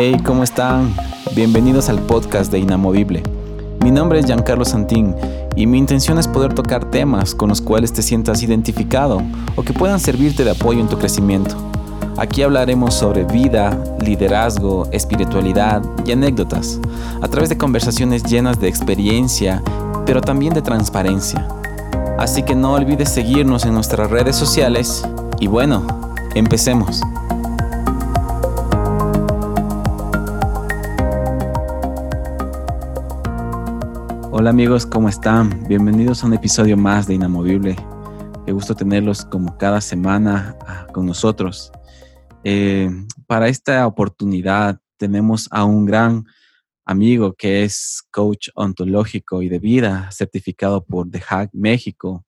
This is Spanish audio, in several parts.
Hey, ¿cómo están? Bienvenidos al podcast de Inamovible. Mi nombre es Giancarlo Santín y mi intención es poder tocar temas con los cuales te sientas identificado o que puedan servirte de apoyo en tu crecimiento. Aquí hablaremos sobre vida, liderazgo, espiritualidad y anécdotas, a través de conversaciones llenas de experiencia, pero también de transparencia. Así que no olvides seguirnos en nuestras redes sociales y bueno, empecemos. Hola amigos, ¿cómo están? Bienvenidos a un episodio más de Inamovible. Qué gusto tenerlos como cada semana ah, con nosotros. Eh, para esta oportunidad tenemos a un gran amigo que es coach ontológico y de vida, certificado por The Hack México,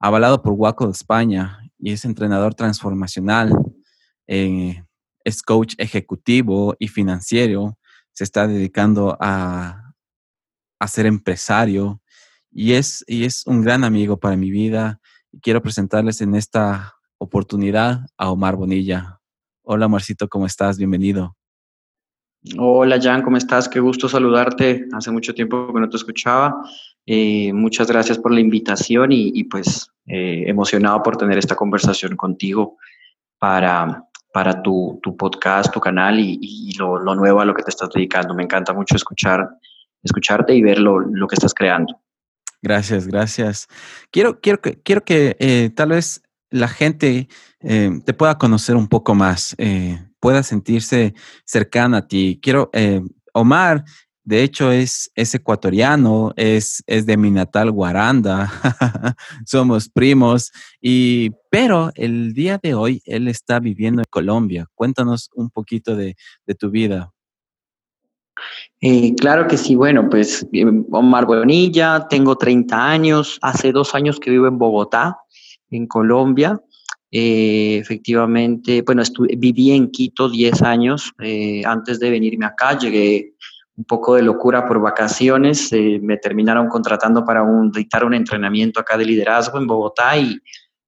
avalado por Waco de España y es entrenador transformacional. Eh, es coach ejecutivo y financiero. Se está dedicando a a ser empresario y es, y es un gran amigo para mi vida. Y quiero presentarles en esta oportunidad a Omar Bonilla. Hola Marcito, ¿cómo estás? Bienvenido. Hola Jan, ¿cómo estás? Qué gusto saludarte. Hace mucho tiempo que no te escuchaba. Eh, muchas gracias por la invitación y, pues eh, emocionado por tener esta conversación contigo para, para tu, podcast, tu canal y, lo, lo, nuevo a lo que te estás dedicando. Me encanta mucho escuchar escucharte y ver lo, que estás creando. Gracias, gracias. Quiero, quiero, quiero que eh, tal vez la gente eh, te pueda conocer un poco más, eh, pueda sentirse cercana a ti. Quiero, Omar, de hecho, es, es ecuatoriano, es, es de mi natal Guaranda, somos primos, y, pero el día de hoy él está viviendo en Colombia. Cuéntanos un poquito de, de tu vida. Eh, claro que sí, bueno, pues eh, Omar Bonilla, tengo 30 años, hace dos años que vivo en Bogotá, en Colombia. Eh, efectivamente, bueno, viví en Quito 10 años antes de venirme acá, llegué un poco de locura por vacaciones, me terminaron contratando para dictar un entrenamiento acá de liderazgo en Bogotá y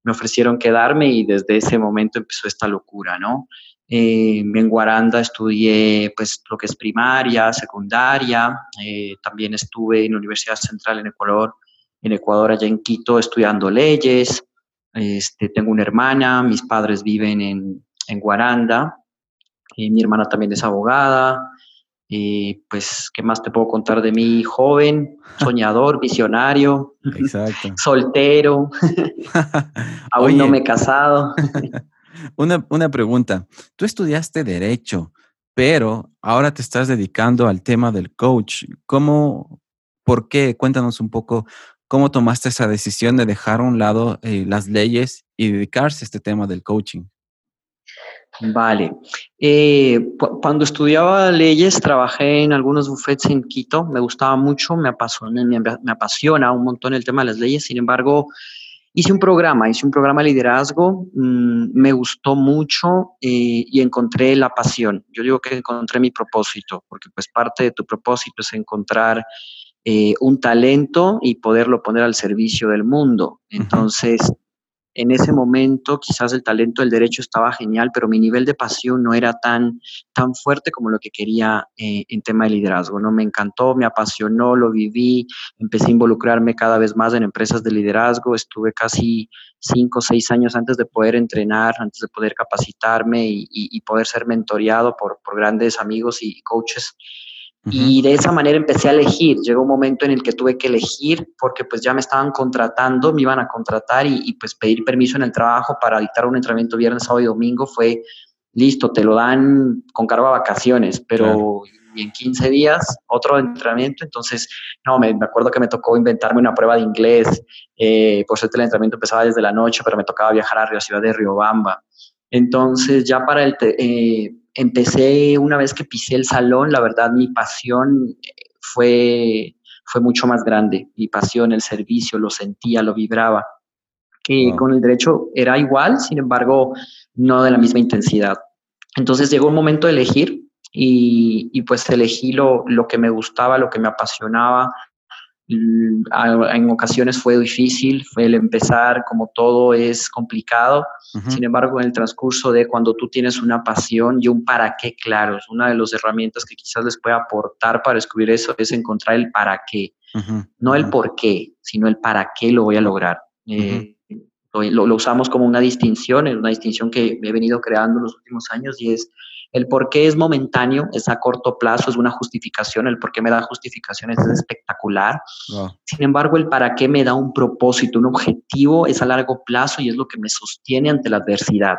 me ofrecieron quedarme y desde ese momento empezó esta locura, ¿no? Eh, en Guaranda estudié pues, lo que es primaria, secundaria, eh, también estuve en la Universidad Central en Ecuador, en Ecuador, allá en Quito, estudiando leyes. Este, tengo una hermana, mis padres viven en, en Guaranda, y mi hermana también es abogada. Pues, ¿qué más te puedo contar de mí? Joven, soñador, visionario, soltero, aún no me he casado. Una, una pregunta. Tú estudiaste derecho, pero ahora te estás dedicando al tema del coach. ¿Cómo, por qué? Cuéntanos un poco cómo tomaste esa decisión de dejar a un lado eh, las leyes y dedicarse a este tema del coaching. Vale. Eh, cuando estudiaba leyes, trabajé en algunos bufetes en Quito. Me gustaba mucho, me apasiona, me apasiona un montón el tema de las leyes. Sin embargo, Hice un programa, hice un programa de liderazgo, mm, me gustó mucho eh, y encontré la pasión. Yo digo que encontré mi propósito, porque pues parte de tu propósito es encontrar eh, un talento y poderlo poner al servicio del mundo. Entonces, en ese momento quizás el talento del derecho estaba genial, pero mi nivel de pasión no era tan, tan fuerte como lo que quería eh, en tema de liderazgo. ¿no? Me encantó, me apasionó, lo viví, empecé a involucrarme cada vez más en empresas de liderazgo, estuve casi cinco o seis años antes de poder entrenar, antes de poder capacitarme y, poder ser mentoreado por, por grandes amigos y coaches y de esa manera empecé a elegir. Llegó un momento en el que tuve que elegir porque pues ya me estaban contratando, me iban a contratar y, pues pedir permiso en el trabajo para dictar un entrenamiento viernes, sábado y domingo fue listo, te lo dan con cargo a vacaciones, pero en 15 días otro entrenamiento. Entonces, no, me, acuerdo que me tocó inventarme una prueba de inglés. Eh, por suerte el entrenamiento empezaba desde la noche, pero me tocaba viajar a la ciudad de Riobamba. Entonces, ya para el... Eh, empecé una vez que pisé el salón, la verdad mi pasión eh, fue, fue mucho más grande. Mi pasión, el servicio, lo sentía, lo vibraba. Que con el derecho era igual, sin embargo, no de la misma intensidad. Entonces llegó un momento de elegir y, y pues elegí lo, lo, que me gustaba, lo que me apasionaba, en ocasiones fue difícil, fue el empezar, como todo es complicado. Sin embargo, en el transcurso de cuando tú tienes una pasión y un para qué claro, es una de las herramientas que quizás les pueda aportar para descubrir eso, es encontrar el para qué. No el por qué, sino el para qué lo voy a lograr. Eh, lo, lo, usamos como una distinción, es una distinción que he venido creando en los últimos años y es el por qué es momentáneo, es a corto plazo, es una justificación, el por qué me da justificaciones es espectacular. Sin embargo, el para qué me da un propósito, un objetivo, es a largo plazo y es lo que me sostiene ante la adversidad.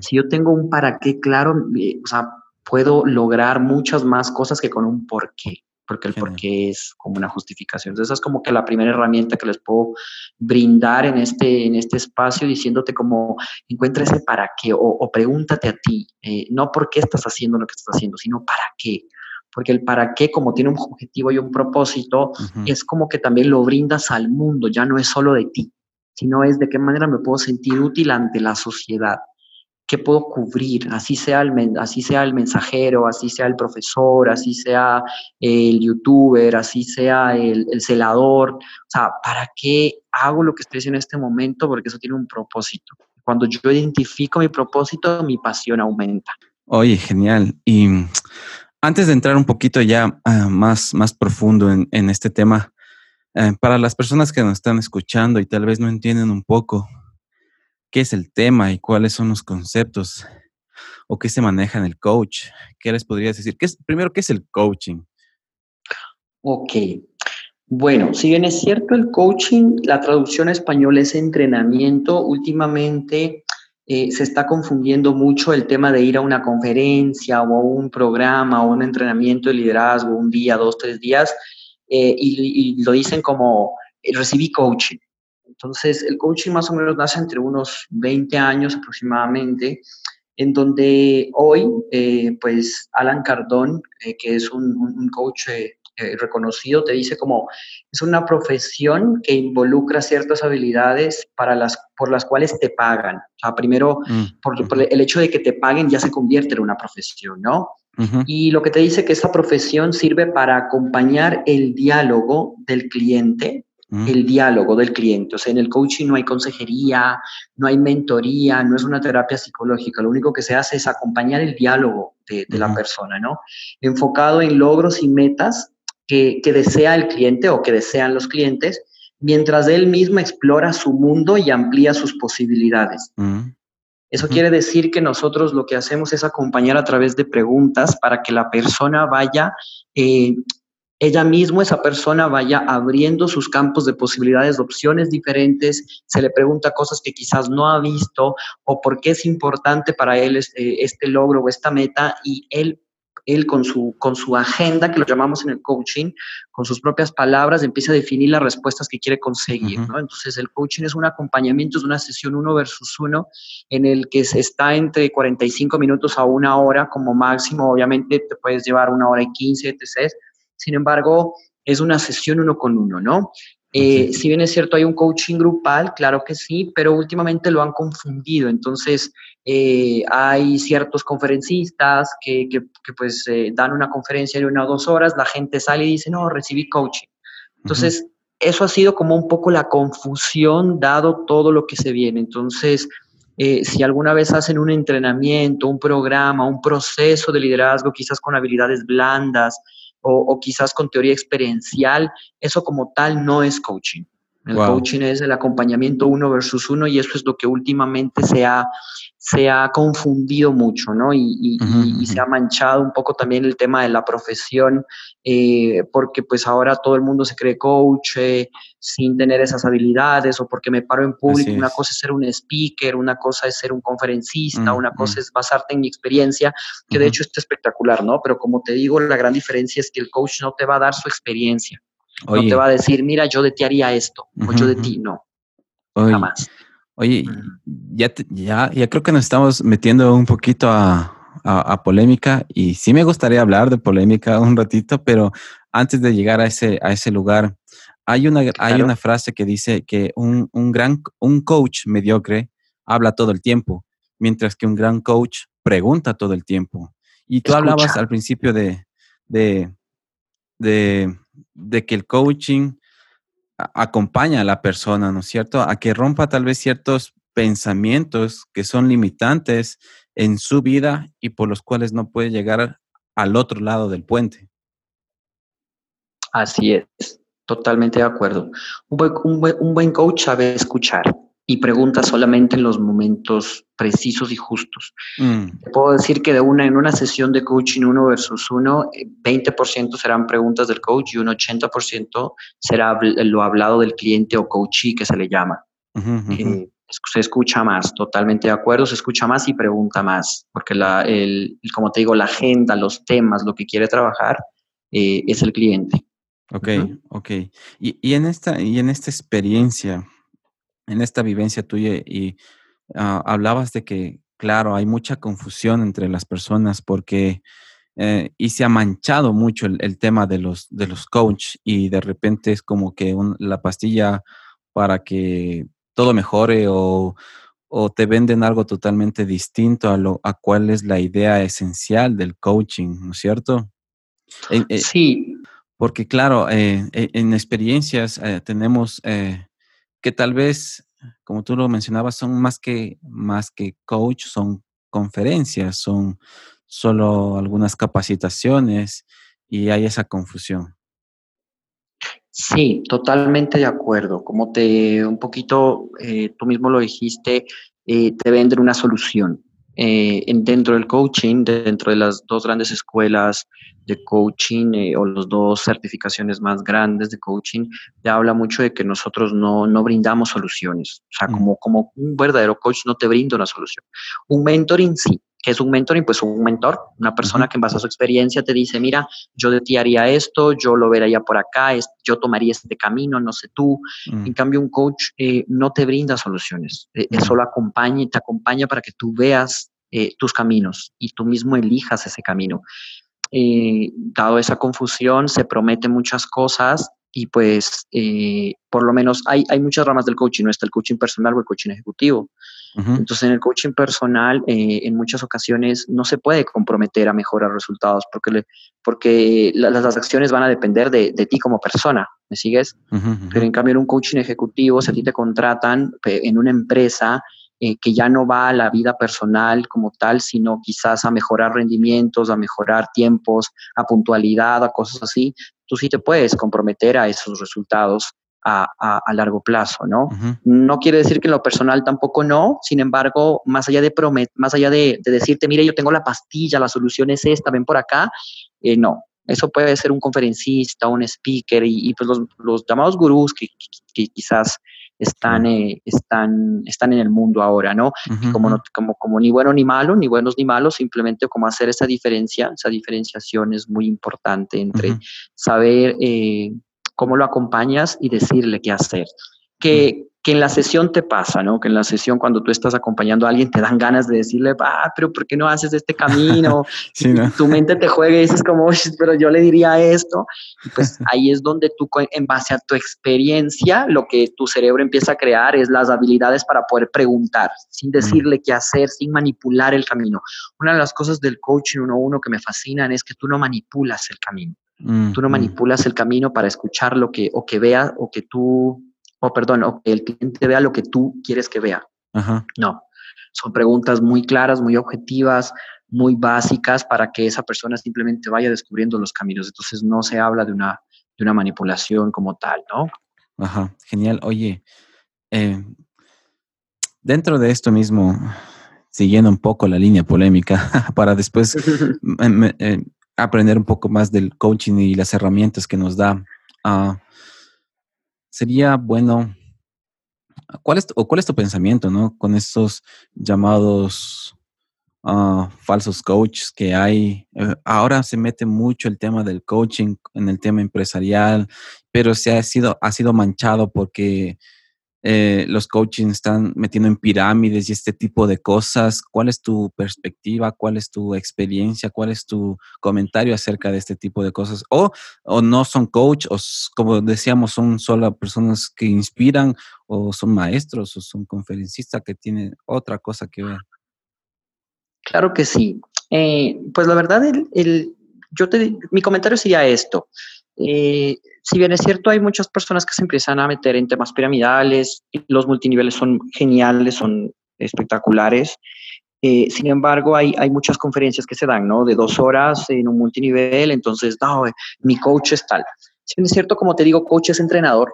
Si yo tengo un para qué claro, eh, o sea, puedo lograr muchas más cosas que con un por qué porque el por qué es como una justificación. Entonces, esa es como que la primera herramienta que les puedo brindar en este, en este espacio, diciéndote como encuentra ese para qué o, pregúntate a ti, eh, no por qué estás haciendo lo que estás haciendo, sino para qué. Porque el para qué, como tiene un objetivo y un propósito, es como que también lo brindas al mundo, ya no es solo de ti, sino es de qué manera me puedo sentir útil ante la sociedad qué puedo cubrir, así sea, el, así sea el mensajero, así sea el profesor, así sea el youtuber, así sea el, celador, o sea, ¿para qué hago lo que estoy haciendo en este momento? Porque eso tiene un propósito. Cuando yo identifico mi propósito, mi pasión aumenta. Oye, genial. Y antes de entrar un poquito ya ah, más, más profundo en, este tema, eh, para las personas que nos están escuchando y tal vez no entienden un poco qué es el tema y cuáles son los conceptos o qué se maneja en el coach. ¿Qué les podrías decir? ¿Qué es, primero, ¿qué es el coaching? Ok. Bueno, si bien es cierto el coaching, la traducción español es entrenamiento. Últimamente eh, se está confundiendo mucho el tema de ir a una conferencia o a un programa o un entrenamiento de liderazgo, un día, dos, tres días, eh, y, lo dicen como eh, recibí coaching. Entonces, el coaching más o menos nace entre unos 20 años aproximadamente, en donde hoy, eh, pues, Alan Cardón, eh, que es un, coach eh, reconocido, te dice como es una profesión que involucra ciertas habilidades para las, por las cuales te pagan. O sea, primero, mm, por, el hecho de que te paguen ya se convierte en una profesión, ¿no? Y lo que te dice que esta profesión sirve para acompañar el diálogo del cliente el diálogo del cliente. O sea, en el coaching no hay consejería, no hay mentoría, no es una terapia psicológica. Lo único que se hace es acompañar el diálogo de, la persona, ¿no? Enfocado en logros y metas que, desea el cliente o que desean los clientes, mientras él mismo explora su mundo y amplía sus posibilidades. Eso quiere decir que nosotros lo que hacemos es acompañar a través de preguntas para que la persona vaya eh, ella misma, esa persona, vaya abriendo sus campos de posibilidades, de opciones diferentes, se le pregunta cosas que quizás no ha visto o por qué es importante para él este, este logro o esta meta y él él con su, con su agenda, que lo llamamos en el coaching, con sus propias palabras, empieza a definir las respuestas que quiere conseguir. ¿no? Entonces, el coaching es un acompañamiento, es una sesión uno versus uno, en el que se está entre 45 minutos a una hora como máximo. Obviamente, te puedes llevar una hora y 15, etc. Sin embargo, es una sesión uno con uno, ¿no? Eh, si bien es cierto, hay un coaching grupal, claro que sí, pero últimamente lo han confundido. Entonces, eh, hay ciertos conferencistas que, pues eh, dan una conferencia de una o dos horas, la gente sale y dice, no, recibí coaching. Entonces, eso ha sido como un poco la confusión dado todo lo que se viene. Entonces, si alguna vez hacen un entrenamiento, un programa, un proceso de liderazgo, quizás con habilidades blandas, o, quizás con teoría experiencial, eso como tal no es coaching. El coaching es el acompañamiento uno versus uno y eso es lo que últimamente se ha, se ha confundido mucho, ¿no? Y, se ha manchado un poco también el tema de la profesión, eh, porque pues ahora todo el mundo se cree coach eh, sin tener esas habilidades o porque me paro en público. Una cosa es ser un speaker, una cosa es ser un conferencista, una cosa es basarte en mi experiencia, que de hecho es espectacular, ¿no? Pero como te digo, la gran diferencia es que el coach no te va a dar su experiencia. No te va a decir, mira, yo de ti haría esto, o yo de ti no. Nada más. Oye, ya, ya, ya creo que nos estamos metiendo un poquito a, polémica y sí me gustaría hablar de polémica un ratito, pero antes de llegar a ese, a ese lugar, hay una, hay una frase que dice que un, gran, un coach mediocre habla todo el tiempo, mientras que un gran coach pregunta todo el tiempo. Y tú hablabas al principio de, de, de, de que el coaching acompaña a la persona, ¿no es cierto? A que rompa tal vez ciertos pensamientos que son limitantes en su vida y por los cuales no puede llegar al otro lado del puente. Así es, totalmente de acuerdo. Un buen, coach sabe escuchar y pregunta solamente en los momentos precisos y justos. Mm. puedo decir que de una, en una sesión de coaching uno versus uno, 20% serán preguntas del coach y un 80% será lo hablado del cliente o coachee que se le llama. Eh, se escucha más, totalmente de acuerdo, se escucha más y pregunta más, porque la, el, como te digo, la agenda, los temas, lo que quiere trabajar eh, es el cliente. Ok, ok. Y, y, en esta, y en esta experiencia, en esta vivencia tuya, y ah, hablabas de que, claro, hay mucha confusión entre las personas porque, eh, y se ha manchado mucho el, tema de los, de los coach y de repente es como que la pastilla para que todo mejore o, o te venden algo totalmente distinto a, lo, a cuál es la idea esencial del coaching, ¿no es cierto? Eh, sí. Porque claro, eh, e, en experiencias tenemos que tal vez, como tú lo mencionabas, son más que, más que coach, son conferencias, son solo algunas capacitaciones y hay esa confusión. Sí, totalmente de acuerdo. Como te un poquito, tú mismo lo dijiste, te venden una solución. Eh, dentro del coaching, dentro de las dos grandes escuelas de coaching eh, o las dos certificaciones más grandes de coaching, te habla mucho de que nosotros no, no brindamos soluciones. O sea, mm. como, como un verdadero coach no te brinda una solución. Un mentoring sí, que es un mentoring? Pues un mentor, una persona que en base a su experiencia te dice, mira, yo de ti haría esto, yo lo vería por acá, yo tomaría este camino, no sé tú. Mm. En cambio, un coach eh, no te brinda soluciones, eh, solo acompaña, te acompaña para que tú veas eh, tus caminos y tú mismo elijas ese camino. dado esa confusión, se prometen muchas cosas y pues por lo menos hay, hay muchas ramas del coaching, no está el coaching personal o el coaching ejecutivo. Entonces, en el coaching personal, eh, en muchas ocasiones no se puede comprometer a mejorar resultados porque, porque las acciones van a depender de, ti como persona. ¿Me sigues? Pero en cambio, en un coaching ejecutivo, si a ti te contratan en una empresa eh, que ya no va a la vida personal como tal, sino quizás a mejorar rendimientos, a mejorar tiempos, a puntualidad, a cosas así, tú sí te puedes comprometer a esos resultados a, largo plazo, ¿no? No quiere decir que en lo personal tampoco no, sin embargo, más allá de promet más allá de, decirte, mire, yo tengo la pastilla, la solución es esta, ven por acá, eh, no. Eso puede ser un conferencista, un speaker y, pues los, llamados gurús que, quizás están, eh, están, están en el mundo ahora, ¿no? como, no como, como ni bueno ni malo, ni buenos ni malos, simplemente como hacer esa diferencia, esa diferenciación es muy importante entre saber eh, cómo lo acompañas y decirle qué hacer. Que, que, en la sesión te pasa, ¿no? Que en la sesión cuando tú estás acompañando a alguien te dan ganas de decirle, ah, pero ¿por qué no haces este camino? Tu mente te juega y dices como, pero yo le diría esto. Y pues ahí es donde tú, en base a tu experiencia, lo que tu cerebro empieza a crear es las habilidades para poder preguntar, sin decirle qué hacer, sin manipular el camino. Una de las cosas del coaching uno a uno que me fascinan es que tú no manipulas el camino Mm, tú no mm. manipulas el camino para escuchar lo que, o que vea, o que tú, o perdón, o que el cliente vea lo que tú quieres que vea. No, son preguntas muy claras, muy objetivas, muy básicas para que esa persona simplemente vaya descubriendo los caminos. Entonces no se habla de una, de una manipulación como tal, ¿no? Ajá, genial. Oye, eh, dentro de esto mismo, siguiendo un poco la línea polémica, para después eh, aprender un poco más del coaching y las herramientas que nos da. Ah, sería bueno, ¿cuál es, o ¿cuál es tu pensamiento ¿no? con estos llamados uh, falsos coaches que hay? Eh, ahora se mete mucho el tema del coaching en el tema empresarial, pero se ha sido, ha sido manchado porque eh, los coaching están metiendo en pirámides y este tipo de cosas. ¿Cuál es tu perspectiva? ¿Cuál es tu experiencia? ¿Cuál es tu comentario acerca de este tipo de cosas? O, o no son coach, o como decíamos, son solo personas que inspiran, o son maestros, o son conferencistas que tienen otra cosa que ver. Claro que sí. Eh, pues la verdad, el, yo te, mi comentario sería esto. Eh, si bien es cierto, hay muchas personas que se empiezan a meter en temas piramidales, los multiniveles son geniales, son espectaculares. Eh, sin embargo, hay, hay muchas conferencias que se dan, ¿no? De dos horas en un multinivel, entonces, no, mi coach es tal. Si bien es cierto, como te digo, coach es entrenador,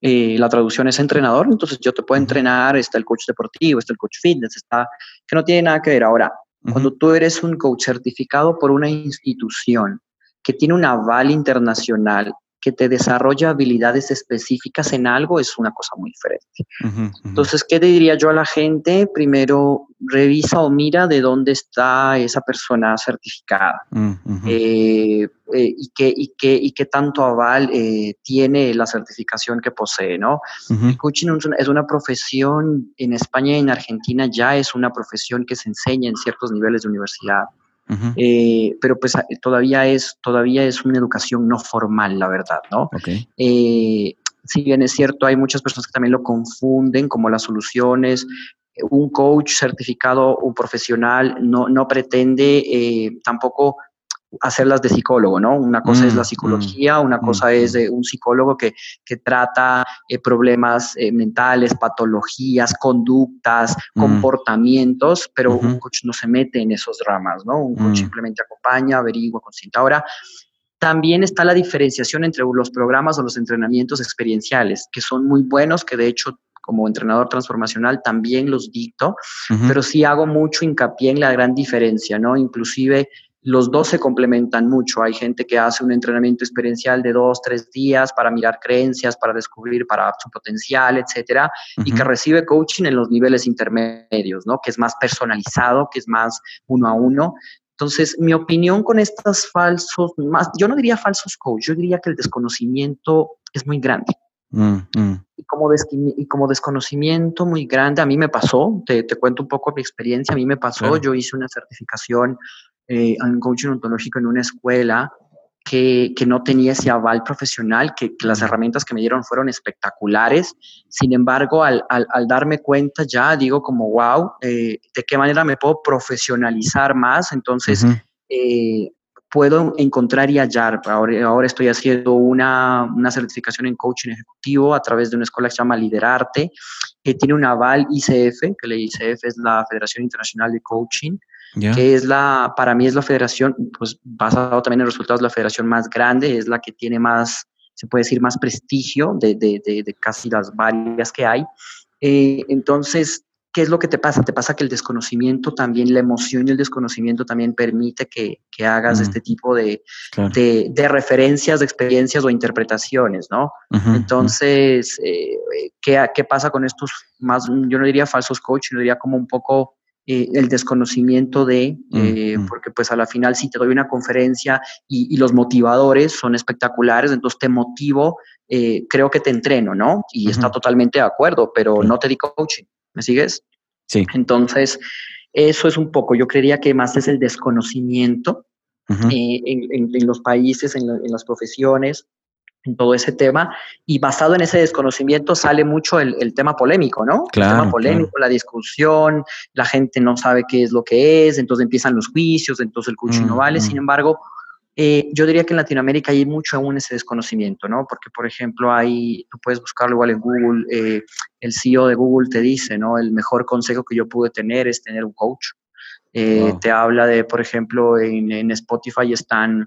eh, la traducción es entrenador, entonces yo te puedo entrenar, está el coach deportivo, está el coach fitness, está, que no tiene nada que ver. Ahora, cuando tú eres un coach certificado por una institución que tiene un aval internacional, que te desarrolla habilidades específicas en algo, es una cosa muy diferente. Entonces, ¿qué te diría yo a la gente? Primero, revisa o mira de dónde está esa persona certificada mm, eh, eh, y, qué, y, qué, y, qué, tanto aval eh, tiene la certificación que posee, ¿no? El coaching es una profesión en España y en Argentina ya es una profesión que se enseña en ciertos niveles de universidad. Eh, pero pues todavía es, todavía es una educación no formal, la verdad, ¿no? Eh, si bien es cierto, hay muchas personas que también lo confunden como las soluciones. Un coach certificado, un profesional, no, no pretende eh, tampoco hacerlas de psicólogo, ¿no? Una cosa es la mm, psicología, mm, una cosa mm, es un psicólogo que, que trata eh, problemas eh, mentales, patologías, conductas, comportamientos, pero un coach no se mete en esos dramas, ¿no? Un coach simplemente acompaña, averigua, consienta. Ahora, también está la diferenciación entre los programas o los entrenamientos experienciales, que son muy buenos, que de hecho como entrenador transformacional también los dicto, pero sí hago mucho hincapié en la gran diferencia, ¿no? Inclusive los dos se complementan mucho. Hay gente que hace un entrenamiento experiencial de dos, tres días para mirar creencias, para descubrir para su potencial, etcétera, y que recibe coaching en los niveles intermedios, ¿no? Que es más personalizado, que es más uno a uno. Entonces, mi opinión con estos falsos, más, yo no diría falsos coach, yo diría que el desconocimiento es muy grande. Mm, mm. Y, como y como desconocimiento muy grande, a mí me pasó, te, te, cuento un poco mi experiencia, a mí me pasó, yo hice una certificación eh, en coaching ontológico en una escuela que, que, no tenía ese aval profesional, que, las herramientas que me dieron fueron espectaculares. Sin embargo, al, al, al darme cuenta ya, digo como, wow, eh, ¿de qué manera me puedo profesionalizar más? Entonces, eh, puedo encontrar y hallar. Ahora, ahora estoy haciendo una, una, certificación en coaching ejecutivo a través de una escuela que se llama Liderarte, que tiene un aval ICF, que la ICF es la Federación Internacional de Coaching que es la, para mí es la federación, pues basado también en resultados, la federación más grande, es la que tiene más, se puede decir, más prestigio de, de, de, casi las varias que hay. Eh, entonces, ¿qué es lo que te pasa? Te pasa que el desconocimiento también, la emoción y el desconocimiento también permite que, que hagas mm. este tipo de, de, referencias, de experiencias o interpretaciones, ¿no? Entonces, eh, ¿qué, ¿qué, pasa con estos más, yo no diría falsos coach, yo diría como un poco eh, el desconocimiento de, eh, porque pues a la final si te doy una conferencia y, los motivadores son espectaculares, entonces te motivo, eh, creo que te entreno, ¿no? Y está totalmente de acuerdo, pero no te di coaching, ¿me sigues? Sí. Entonces, eso es un poco, yo creería que más es el desconocimiento en, los países, en las profesiones, en todo ese tema y basado en ese desconocimiento sale mucho el, tema polémico, ¿no? Claro, el tema polémico, la discusión, la gente no sabe qué es lo que es, entonces empiezan los juicios, entonces el coaching no vale. Sin embargo, eh, yo diría que en Latinoamérica hay mucho aún ese desconocimiento, ¿no? Porque, por ejemplo, hay, tú puedes buscarlo igual en Google, eh, el CEO de Google te dice, ¿no? El mejor consejo que yo pude tener es tener un coach. Eh, te habla de, por ejemplo, en, en Spotify están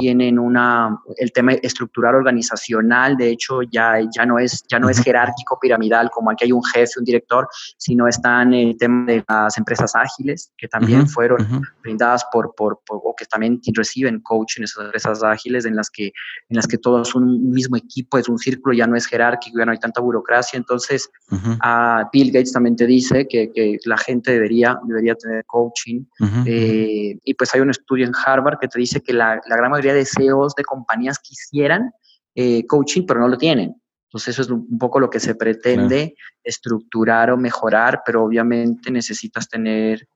tienen una, el tema estructural organizacional, de hecho ya, ya, no, es, ya no es jerárquico piramidal como aquí hay un jefe, un director, sino están el tema de las empresas ágiles, que también fueron brindadas por, por, o que también reciben coaching, esas empresas ágiles en las que, en las que todos son un mismo equipo, es un círculo, ya no es jerárquico, ya no hay tanta burocracia, entonces a Bill Gates también te dice que, que, la gente debería, debería tener coaching, eh, y pues hay un estudio en Harvard que te dice que la, la gran mayoría de CEOs de compañías quisieran eh, coaching, pero no lo tienen. Entonces eso es un poco lo que se pretende estructurar o mejorar, pero obviamente necesitas tener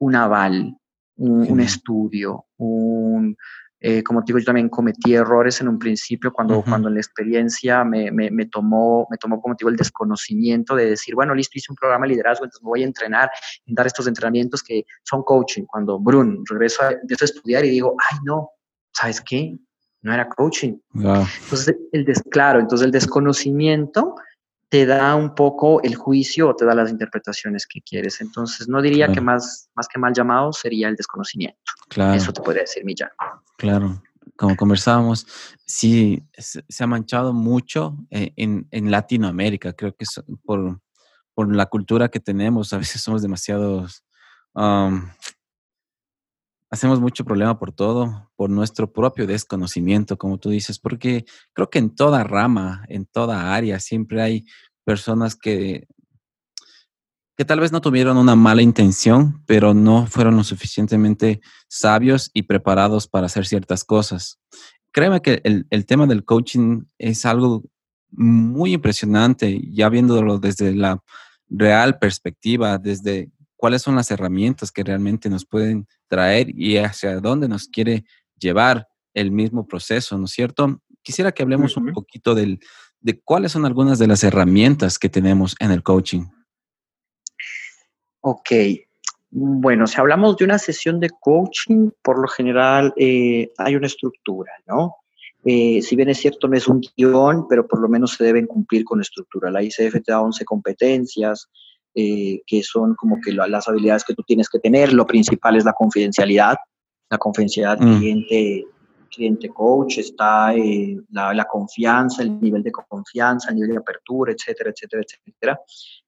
un aval, un, estudio, un... Eh, como te digo, yo también cometí errores en un principio cuando, cuando en la experiencia me, me, tomó, me tomó, como te digo, el desconocimiento de decir, bueno, listo, hice un programa de liderazgo, entonces me voy a entrenar, en dar estos entrenamientos que son coaching. Cuando, Brun, regreso a, empiezo a estudiar y digo, ay, no, ¿sabes qué? no era coaching. Entonces, el des, claro, entonces el desconocimiento te da un poco el juicio o te da las interpretaciones que quieres. Entonces, no diría que más, más que mal llamado sería el desconocimiento. Claro. Eso te podría decir Millán. Claro, como conversábamos, sí, se ha manchado mucho eh, en, en Latinoamérica. Creo que es por, por la cultura que tenemos, a veces somos demasiados hacemos mucho problema por todo, por nuestro propio desconocimiento, como tú dices, porque creo que en toda rama, en toda área, siempre hay personas que, que tal vez no tuvieron una mala intención, pero no fueron lo suficientemente sabios y preparados para hacer ciertas cosas. Créeme que el, el tema del coaching es algo muy impresionante, ya viéndolo desde la real perspectiva, desde cuáles son las herramientas que realmente nos pueden traer y hacia dónde nos quiere llevar el mismo proceso, ¿no es cierto? Quisiera que hablemos un poquito del, de cuáles son algunas de las herramientas que tenemos en el coaching. Ok, bueno, si hablamos de una sesión de coaching, por lo general eh, hay una estructura, ¿no? Eh, si bien es cierto, no es un guion, pero por lo menos se deben cumplir con la estructura. La ICF te da 11 competencias, eh, que son como que las habilidades que tú tienes que tener. Lo principal es la confidencialidad, la confidencialidad mm. cliente, cliente coach, está eh, la, confianza, el nivel de confianza, el nivel de apertura, etcétera, etcétera, etcétera.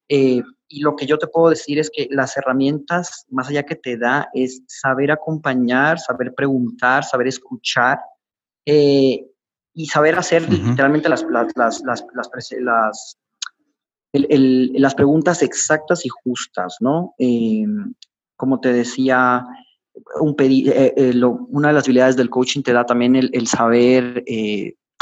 Eh, y lo que yo te puedo decir es que las herramientas, más allá que te da, es saber acompañar, saber preguntar, saber escuchar y saber hacer literalmente las, las, las, las, las las preguntas exactas y justas, ¿no? Eh, como te decía, un eh, eh, una de las habilidades del coaching te da también el, saber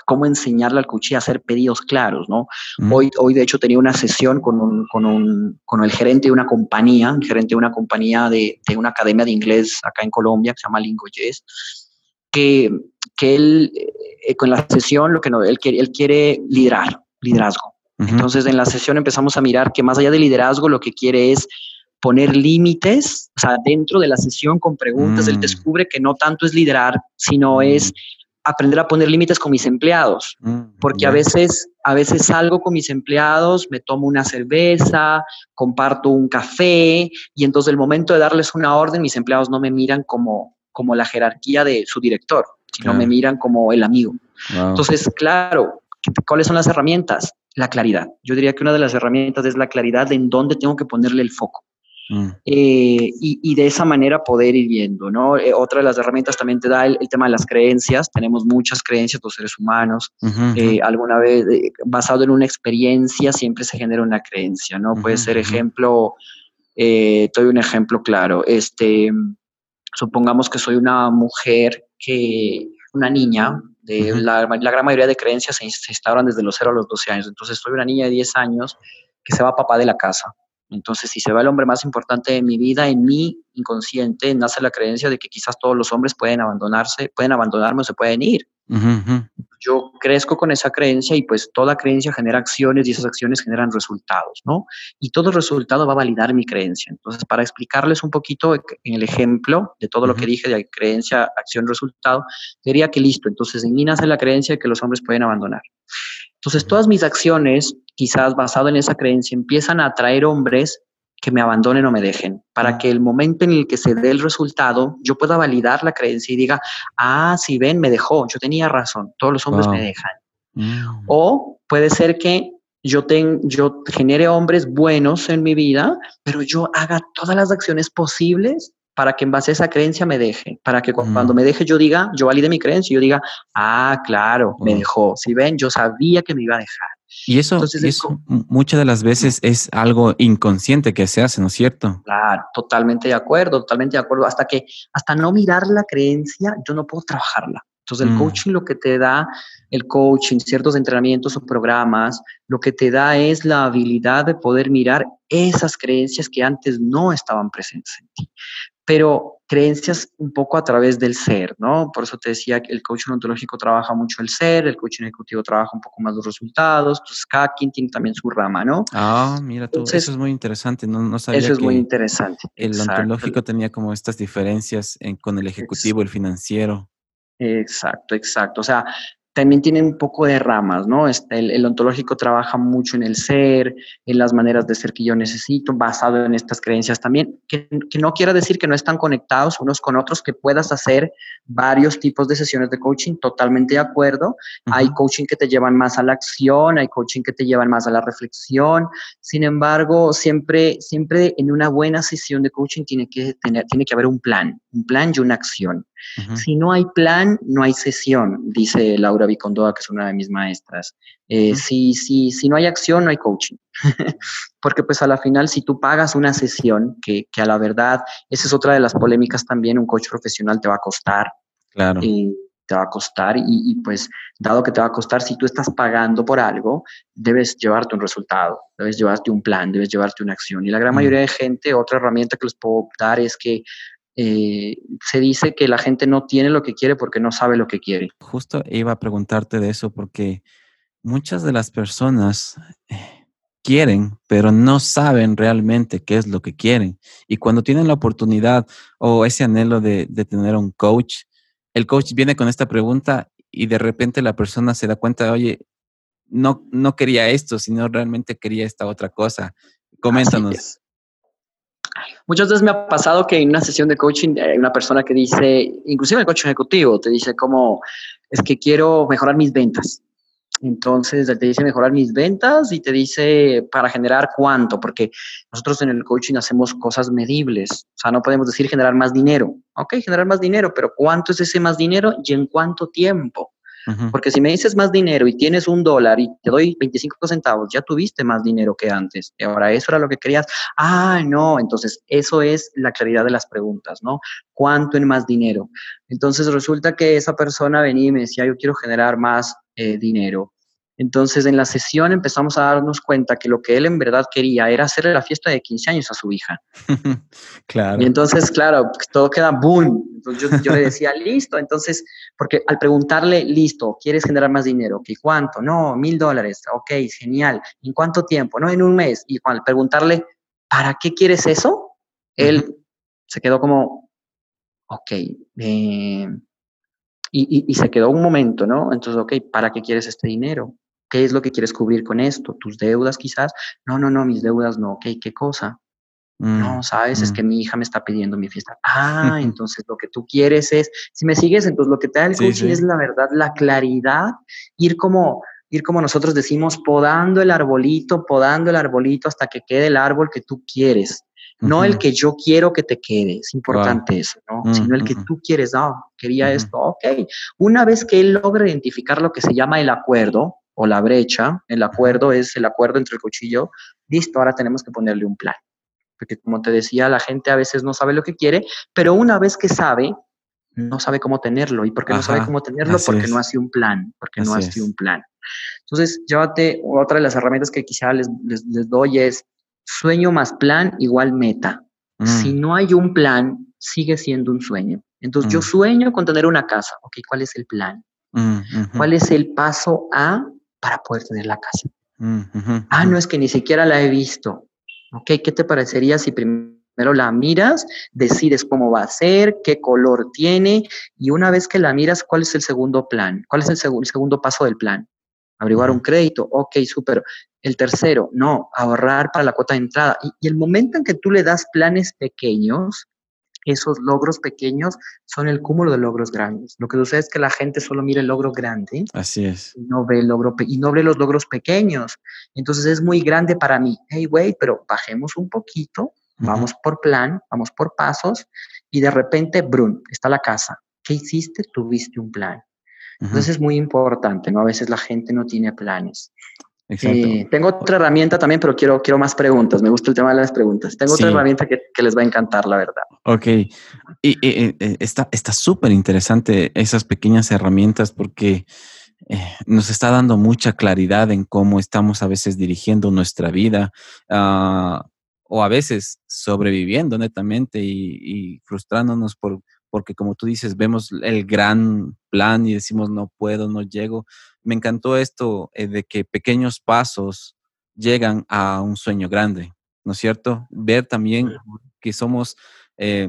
cómo enseñarle al coach a hacer pedidos claros, ¿no? Hoy, hoy, de hecho, tenía una sesión con, un, con, un, con, el gerente de una compañía, el gerente de una compañía de, de, una academia de inglés acá en Colombia, que se llama Lingoyes, que, que él, con la sesión, lo que no, él, él quiere liderar, liderazgo. Entonces, en la sesión empezamos a mirar que más allá del liderazgo, lo que quiere es poner límites, o sea, dentro de la sesión con preguntas, él mm. descubre que no tanto es liderar, sino mm. es aprender a poner límites con mis empleados, mm, porque a veces a veces salgo con mis empleados, me tomo una cerveza, comparto un café y entonces el momento de darles una orden, mis empleados no me miran como como la jerarquía de su director, sino me miran como el amigo. Entonces, claro, ¿cuáles son las herramientas? La claridad. Yo diría que una de las herramientas es la claridad de en dónde tengo que ponerle el foco. Mm. Eh, y, de esa manera poder ir viendo, ¿no? Eh, otra de las herramientas también te da el, tema de las creencias. Tenemos muchas creencias los seres humanos. Eh, alguna vez, basado en una experiencia, siempre se genera una creencia, ¿no? Puede ser ejemplo, te doy un ejemplo claro. Este, supongamos que soy una mujer que, una niña de la, gran mayoría de creencias se, instauran desde los 0 a los 12 años. Entonces, soy una niña de 10 años que se va papá de la casa. Entonces, si se va el hombre más importante de mi vida, en mi inconsciente nace la creencia de que quizás todos los hombres pueden abandonarse, pueden abandonarme o se pueden ir yo crezco con esa creencia y pues toda creencia genera acciones y esas acciones generan resultados, ¿no? Y todo resultado va a validar mi creencia. Entonces, para explicarles un poquito en el ejemplo de todo lo que dije de creencia, acción, resultado, diría que listo, entonces en mí nace la creencia de que los hombres pueden abandonar. Entonces, todas mis acciones, quizás basado en esa creencia, empiezan a atraer hombres que me abandonen o me dejen, para que el momento en el que se dé el resultado, yo pueda validar la creencia y diga, ah, si ven, me dejó, yo tenía razón, todos los hombres me dejan. Mm. O puede ser que yo, ten, yo genere hombres buenos en mi vida, pero yo haga todas las acciones posibles para que en base a esa creencia me deje, para que cuando mm. me deje yo diga, yo valide mi creencia y yo diga, ah, claro, me dejó. Si ven, yo sabía que me iba a dejar. Y eso, eso muchas de las veces es algo inconsciente que se hace, ¿no es cierto? Claro, totalmente de acuerdo, totalmente de acuerdo. Hasta que, hasta no mirar la creencia, yo no puedo trabajarla. Entonces, el mm. coaching lo que te da, el coaching, ciertos entrenamientos o programas, lo que te da es la habilidad de poder mirar esas creencias que antes no estaban presentes en ti pero creencias un poco a través del ser, ¿no? Por eso te decía que el coaching ontológico trabaja mucho el ser, el coaching ejecutivo trabaja un poco más los resultados, entonces cada quien tiene también su rama, ¿no? Ah, mira tú, eso es muy interesante, no, no sabía Eso es muy interesante. El ontológico tenía como estas diferencias con el ejecutivo, el financiero. Exacto, exacto. O sea, también tiene un poco de ramas, ¿no? Este, el, ontológico trabaja mucho en el ser, en las maneras de ser que yo necesito, basado en estas creencias también, que, no quiere decir que no están conectados unos con otros, que puedas hacer varios tipos de sesiones de coaching, totalmente de acuerdo. Hay coaching que te llevan más a la acción, hay coaching que te llevan más a la reflexión. Sin embargo, siempre, siempre en una buena sesión de coaching tiene que, tener, tiene que haber un plan, un plan y una acción. Si no hay plan, no hay sesión, dice Laura Vicondoa, que es una de mis maestras. Eh, si, si, si no hay acción, no hay coaching. Porque pues a la final, si tú pagas una sesión, que, que, a la verdad, esa es otra de las polémicas también, un coach profesional te va a costar. Claro. Eh, te va a costar y, y, pues dado que te va a costar, si tú estás pagando por algo, debes llevarte un resultado, debes llevarte un plan, debes llevarte una acción. Y la gran mayoría de gente, otra herramienta que les puedo dar es que eh, se dice que la gente no tiene lo que quiere porque no sabe lo que quiere. Justo iba a preguntarte de eso porque muchas de las personas eh, quieren, pero no saben realmente qué es lo que quieren. Y cuando tienen la oportunidad o ese anhelo de, tener un coach, el coach viene con esta pregunta y de repente la persona se da cuenta, oye, no, no quería esto, sino realmente quería esta otra cosa. Coméntanos. Muchas veces me ha pasado que en una sesión de coaching hay una persona que dice, inclusive el coach ejecutivo, te dice como, es que quiero mejorar mis ventas. Entonces te dice mejorar mis ventas y te dice para generar cuánto, porque nosotros en el coaching hacemos cosas medibles. O sea, no podemos decir generar más dinero. Ok, generar más dinero, pero ¿cuánto es ese más dinero y en cuánto tiempo? Porque si me dices más dinero y tienes un dólar y te doy 25 centavos, ya tuviste más dinero que antes. Y ahora eso era lo que querías. Ah, no. Entonces, eso es la claridad de las preguntas, ¿no? ¿Cuánto en más dinero? Entonces, resulta que esa persona venía y me decía, yo quiero generar más eh, dinero. Entonces, en la sesión empezamos a darnos cuenta que lo que él en verdad quería era hacerle la fiesta de 15 años a su hija. claro. Y entonces, claro, todo queda boom. Entonces, yo, yo le decía, listo. Entonces, porque al preguntarle, listo, ¿quieres generar más dinero? ¿Qué cuánto? No, mil dólares. Ok, genial. ¿En cuánto tiempo? No, en un mes. Y al preguntarle, ¿para qué quieres eso? Él se quedó como, ok. Eh, y, y, se quedó un momento, ¿no? Entonces, ok, ¿para qué quieres este dinero? ¿Qué es lo que quieres cubrir con esto? ¿Tus deudas quizás? No, no, no, mis deudas no. Ok, ¿qué cosa? no, mm, sabes, es mm. que mi hija me está pidiendo mi fiesta. Ah, entonces lo que tú quieres es, si me sigues, entonces lo que te da el coaching es la verdad, la claridad, ir como, ir como nosotros decimos, podando el arbolito, podando el arbolito hasta que quede el árbol que tú quieres. No el que yo quiero que te quede, es importante eso, ¿no? Mm, Sino el que tú quieres, ah, quería esto, ok. Una vez que él logra identificar lo que se llama el acuerdo, o la brecha, el acuerdo es el acuerdo entre el cuchillo, listo, ahora tenemos que ponerle un plan. Porque como te decía, la gente a veces no sabe lo que quiere, pero una vez que sabe, no sabe cómo tenerlo. ¿Y por qué no sabe cómo tenerlo? Porque no hace un plan, porque no hace un plan. Entonces, llévate, otra de las herramientas que quizá les, les, doy es sueño más plan igual meta. Si mm. no hay un plan, sigue siendo un sueño. Entonces, yo mm. sueño con tener una casa. Ok, ¿cuál es el plan? Mm, ¿Cuál es el paso A para poder tener la casa. Mm, ah, no es que ni siquiera la he visto. Ok, ¿qué te parecería si primero la miras, decides cómo va a ser, qué color tiene y una vez que la miras, ¿cuál es el segundo plan? ¿Cuál es el, segundo paso del plan? Averiguar un crédito, ok, súper. El tercero, no, ahorrar para la cuota de entrada. y, el momento en que tú le das planes pequeños, esos logros pequeños son el cúmulo de logros grandes. Lo que sucede es que la gente solo mira el logro grande. Así es. Y no ve el logro y no ve los logros pequeños. Entonces es muy grande para mí. Hey, güey, pero bajemos un poquito, vamos por plan, vamos por pasos y de repente, brun, está la casa. ¿Qué hiciste? Tuviste un plan. Entonces es muy importante, ¿no? A veces la gente no tiene planes. Eh, tengo otra herramienta también, pero quiero, quiero más preguntas. Me gusta el tema de las preguntas. Tengo otra herramienta que, que, les va a encantar, la verdad. Ok. Y, eh, está súper interesante esas pequeñas herramientas porque eh, nos está dando mucha claridad en cómo estamos a veces dirigiendo nuestra vida ah, o a veces sobreviviendo netamente y, y frustrándonos por, porque como tú dices, vemos el gran plan y decimos no puedo, no llego me encantó esto eh, de que pequeños pasos llegan a un sueño grande, ¿no es cierto? Ver también que somos, eh,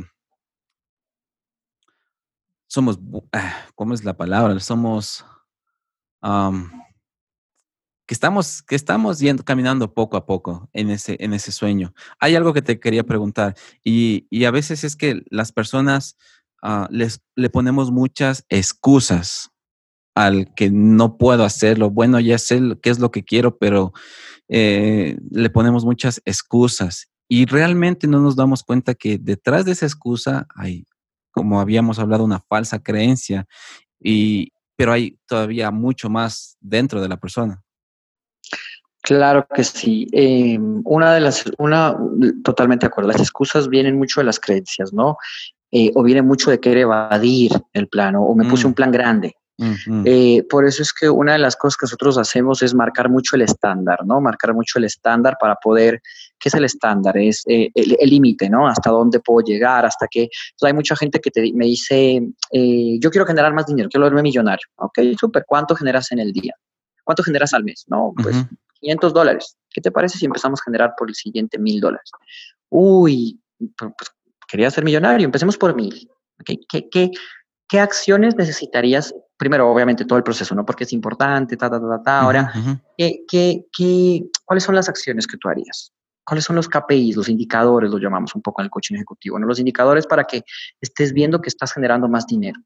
somos, ah, ¿cómo es la palabra? Somos, que estamos, que estamos yendo, caminando poco a poco en ese, en ese sueño. Hay algo que te quería preguntar y, y a veces es que las personas uh, les, le ponemos muchas excusas al que no puedo hacerlo. Bueno, ya sé qué es lo que quiero, pero eh, le ponemos muchas excusas y realmente no nos damos cuenta que detrás de esa excusa hay, como habíamos hablado, una falsa creencia, y, pero hay todavía mucho más dentro de la persona. Claro que sí. Eh, una de las, una, totalmente de acuerdo. Las excusas vienen mucho de las creencias, ¿no? Eh, o vienen mucho de querer evadir el plano, o me puse un mm. plan grande. Eh, por eso es que una de las cosas que nosotros hacemos es marcar mucho el estándar, ¿no? Marcar mucho el estándar para poder, ¿qué es el estándar? Es el límite, ¿no? Hasta dónde puedo llegar, hasta que... hay mucha gente que te, me dice, yo quiero generar más dinero, quiero verme millonario, ¿ok? Súper, ¿cuánto generas en el día? ¿Cuánto generas al mes? No, pues 500 dólares. ¿Qué te parece si empezamos a generar por el siguiente mil dólares? Uy, pues, quería ser millonario, empecemos por mil. ¿Qué, qué, qué, acciones necesitarías? Primero, obviamente, todo el proceso, ¿no? Porque es importante, ta, ta, ta, ta. Ahora, ¿qué, qué, qué, cuáles son las acciones que tú harías? ¿Cuáles son los KPIs, los indicadores, lo llamamos un poco en el coaching ejecutivo, ¿no? Los indicadores para que estés viendo que estás generando más dinero.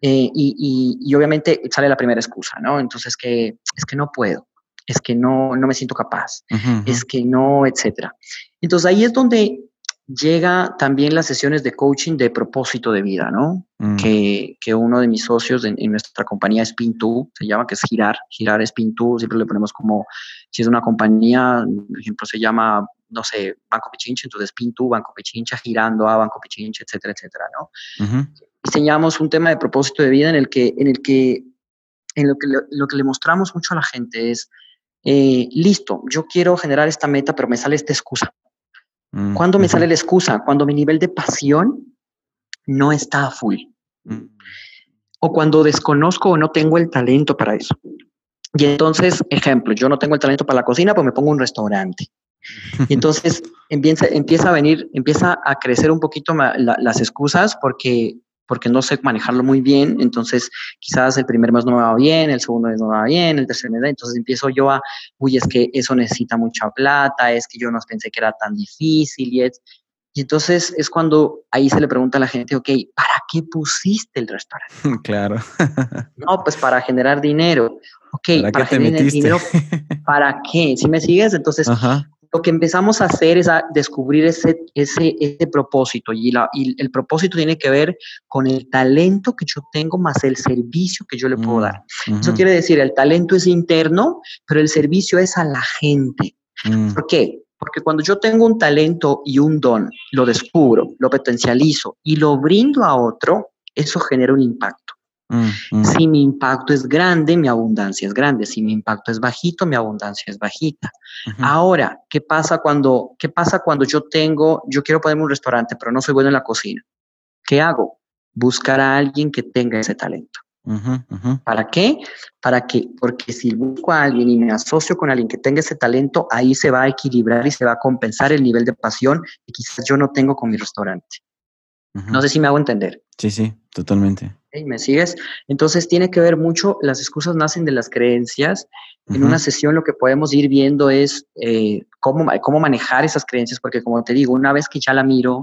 Eh, y, y, y, obviamente sale la primera excusa, ¿no? Entonces, que es que no puedo, es que no, no me siento capaz, es que no, etcétera. Entonces ahí es donde llega también las sesiones de coaching de propósito de vida, ¿no? Mm. Que, que, uno de mis socios en, nuestra compañía es Pintu, se llama que es girar, girar es Pintu, siempre le ponemos como, si es una compañía, por ejemplo, se llama, no sé, Banco Pichincha, entonces Pintu, Banco Pichincha, girando a Banco Pichincha, etcétera, etcétera, ¿no? Diseñamos un tema de propósito de vida en el que, en el que, en lo que, lo que le mostramos mucho a la gente es, eh, listo, yo quiero generar esta meta, pero me sale esta excusa. Mm, ¿Cuándo me sale la excusa? Cuando mi nivel de pasión no está a full. Mm. O cuando desconozco o no tengo el talento para eso. Y entonces, ejemplo, yo no tengo el talento para la cocina, pues me pongo un restaurante. Y entonces empieza, empieza a venir, empieza a crecer un poquito las excusas porque porque no sé manejarlo muy bien, entonces quizás el primer mes no me va bien, el segundo mes no me va bien, el tercer mes, entonces empiezo yo a, uy, es que eso necesita mucha plata, es que yo no pensé que era tan difícil y es, y entonces es cuando ahí se le pregunta a la gente, ok, ¿para qué pusiste el restaurante? Claro. no, pues para generar dinero. Ok, ¿para, generar dinero? ¿Para qué? Si me sigues, entonces lo que empezamos a hacer es a descubrir ese, ese, ese propósito y, la, y, el propósito tiene que ver con el talento que yo tengo más el servicio que yo le puedo mm, dar. Eso quiere decir, el talento es interno, pero el servicio es a la gente. Mm. ¿Por qué? Porque cuando yo tengo un talento y un don, lo descubro, lo potencializo y lo brindo a otro, eso genera un impacto. Mm, mm. Si mi impacto es grande, mi abundancia es grande. Si mi impacto es bajito, mi abundancia es bajita. Ahora, ¿qué pasa cuando, qué pasa cuando yo tengo, yo quiero ponerme un restaurante, pero no soy bueno en la cocina? ¿Qué hago? Buscar a alguien que tenga ese talento. ¿Para qué? Para que, porque si busco a alguien y me asocio con alguien que tenga ese talento, ahí se va a equilibrar y se va a compensar el nivel de pasión que quizás yo no tengo con mi restaurante. No sé si me hago entender. Sí, sí, totalmente. ¿Me sigues? Entonces tiene que ver mucho, las excusas nacen de las creencias. En una sesión lo que podemos ir viendo es eh, cómo, cómo manejar esas creencias, porque como te digo, una vez que ya la miro,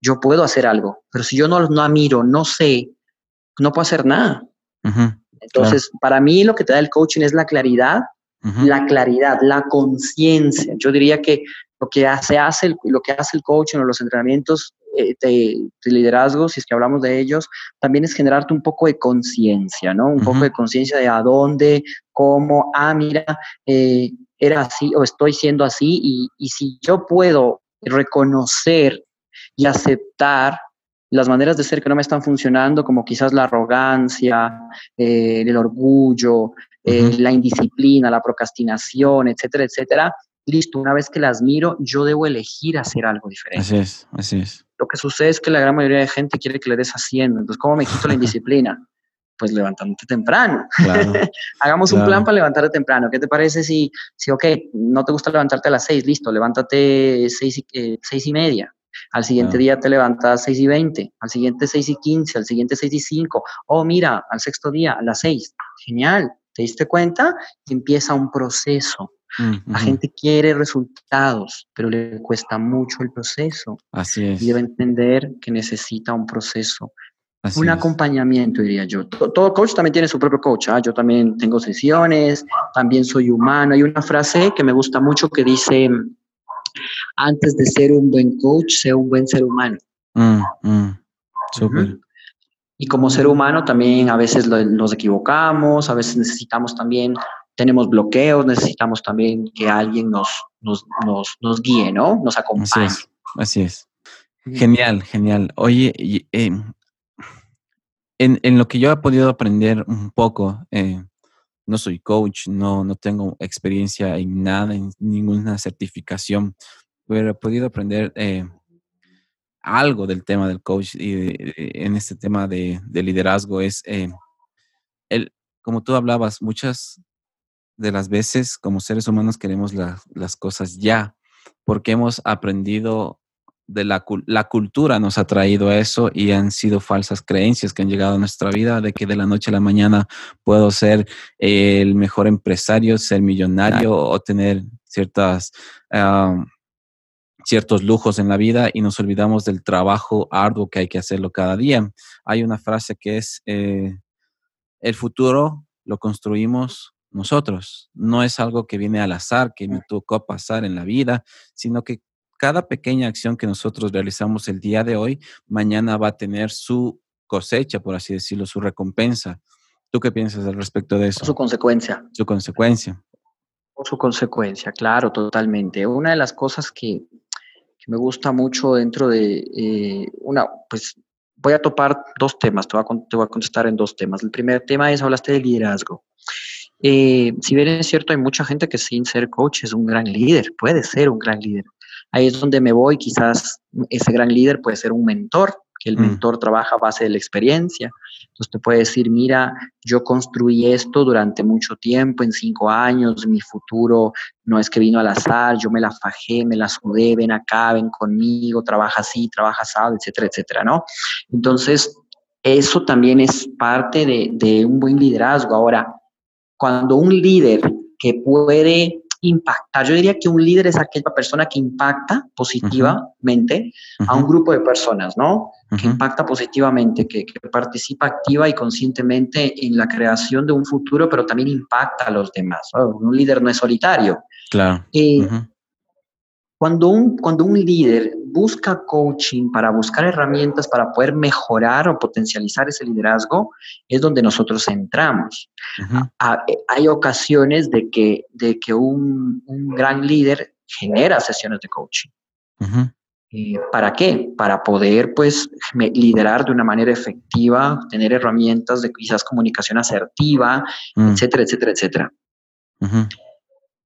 yo puedo hacer algo, pero si yo no, no la miro, no sé, no puedo hacer nada. Entonces, para mí lo que te da el coaching es la claridad, la claridad, la conciencia. Yo diría que lo que hace, hace lo que hace el coaching o los entrenamientos eh, de, liderazgo, si es que hablamos de ellos, también es generarte un poco de conciencia, ¿no? Un poco de conciencia de a dónde, cómo, ah, mira, eh, era así o estoy siendo así y, y si yo puedo reconocer y aceptar las maneras de ser que no me están funcionando, como quizás la arrogancia, eh, el orgullo, la indisciplina, la procrastinación, etcétera, etcétera, listo, una vez que las miro, yo debo elegir hacer algo diferente. Así es, así es. Lo que sucede es que la gran mayoría de gente quiere que le des haciendo. Entonces, ¿cómo me quito la indisciplina? Pues levantándote temprano. Hagamos un plan para levantarte temprano. ¿Qué te parece si, si, ok, no te gusta levantarte a las seis, listo, levántate seis, eh, seis y media. Al siguiente día te levantas 6 y 20, al siguiente 6 y 15, al siguiente 6 y 5. Oh, mira, al sexto día, a las 6. Genial, ¿te diste cuenta? empieza un proceso. La gente quiere resultados, pero le cuesta mucho el proceso. Así es. Y debe entender que necesita un proceso. un acompañamiento, diría yo. Todo, coach también tiene su propio coach. ¿ah? Yo también tengo sesiones, también soy humano. Hay una frase que me gusta mucho que dice, antes de ser un buen coach, sea un buen ser humano. Mm, mm. Y como ser humano también a veces nos equivocamos, a veces necesitamos también, tenemos bloqueos, necesitamos también que alguien nos, nos, nos, guíe, ¿no? Nos acompañe. Así es. Genial, genial. Oye, eh, en, en, lo que yo he podido aprender un poco, eh, no soy coach, no, no tengo experiencia en nada, en ninguna certificación, pero he podido aprender eh, algo del tema del coach y en este tema de, liderazgo es, eh, el, como tú hablabas, muchas de las veces como seres humanos queremos las cosas ya, porque hemos aprendido de la, la, cultura nos ha traído eso y han sido falsas creencias que han llegado a nuestra vida de que de la noche a la mañana puedo ser el mejor empresario, ser millonario o tener ciertas, ciertos lujos en la vida y nos olvidamos del trabajo arduo que hay que hacerlo cada día. Hay una frase que es, eh, el futuro lo construimos nosotros. No es algo que viene al azar, que me tocó pasar en la vida, sino que cada pequeña acción que nosotros realizamos el día de hoy, mañana va a tener su cosecha, por así decirlo, su recompensa. ¿Tú qué piensas al respecto de eso? Su consecuencia. Su consecuencia. Su consecuencia, claro, totalmente. Una de las cosas que, me gusta mucho dentro de eh, una, pues voy a topar dos temas, te voy a, te voy a, contestar en dos temas. El primer tema es, hablaste de liderazgo. Eh, si bien es cierto, hay mucha gente que sin ser coach es un gran líder, puede ser un gran líder, Ahí es donde me voy, quizás ese gran líder puede ser un mentor, que el mm. mentor trabaja a base de la experiencia. Entonces te puede decir, mira, yo construí esto durante mucho tiempo, en cinco años, mi futuro no es que vino al azar, yo me la fajé, me la sudé, ven acá, ven conmigo, trabaja así, trabaja así, etcétera, etcétera, ¿no? Entonces, eso también es parte de, de un buen liderazgo. Ahora, cuando un líder que puede impactar. Yo diría que un líder es aquella persona que impacta positivamente a un grupo de personas, ¿no? Que impacta positivamente, que, participa activa y conscientemente en la creación de un futuro, pero también impacta a los demás. Un líder no es solitario. Claro. Eh, cuando un, cuando un líder busca coaching para buscar herramientas para poder mejorar o potencializar ese liderazgo, es donde nosotros entramos. Eh, hay ocasiones de que, de que un, un gran líder genera sesiones de coaching. Eh, ¿Para qué? Para poder, pues, liderar de una manera efectiva, tener herramientas de quizás comunicación asertiva, mm. etcétera, etcétera, etcétera.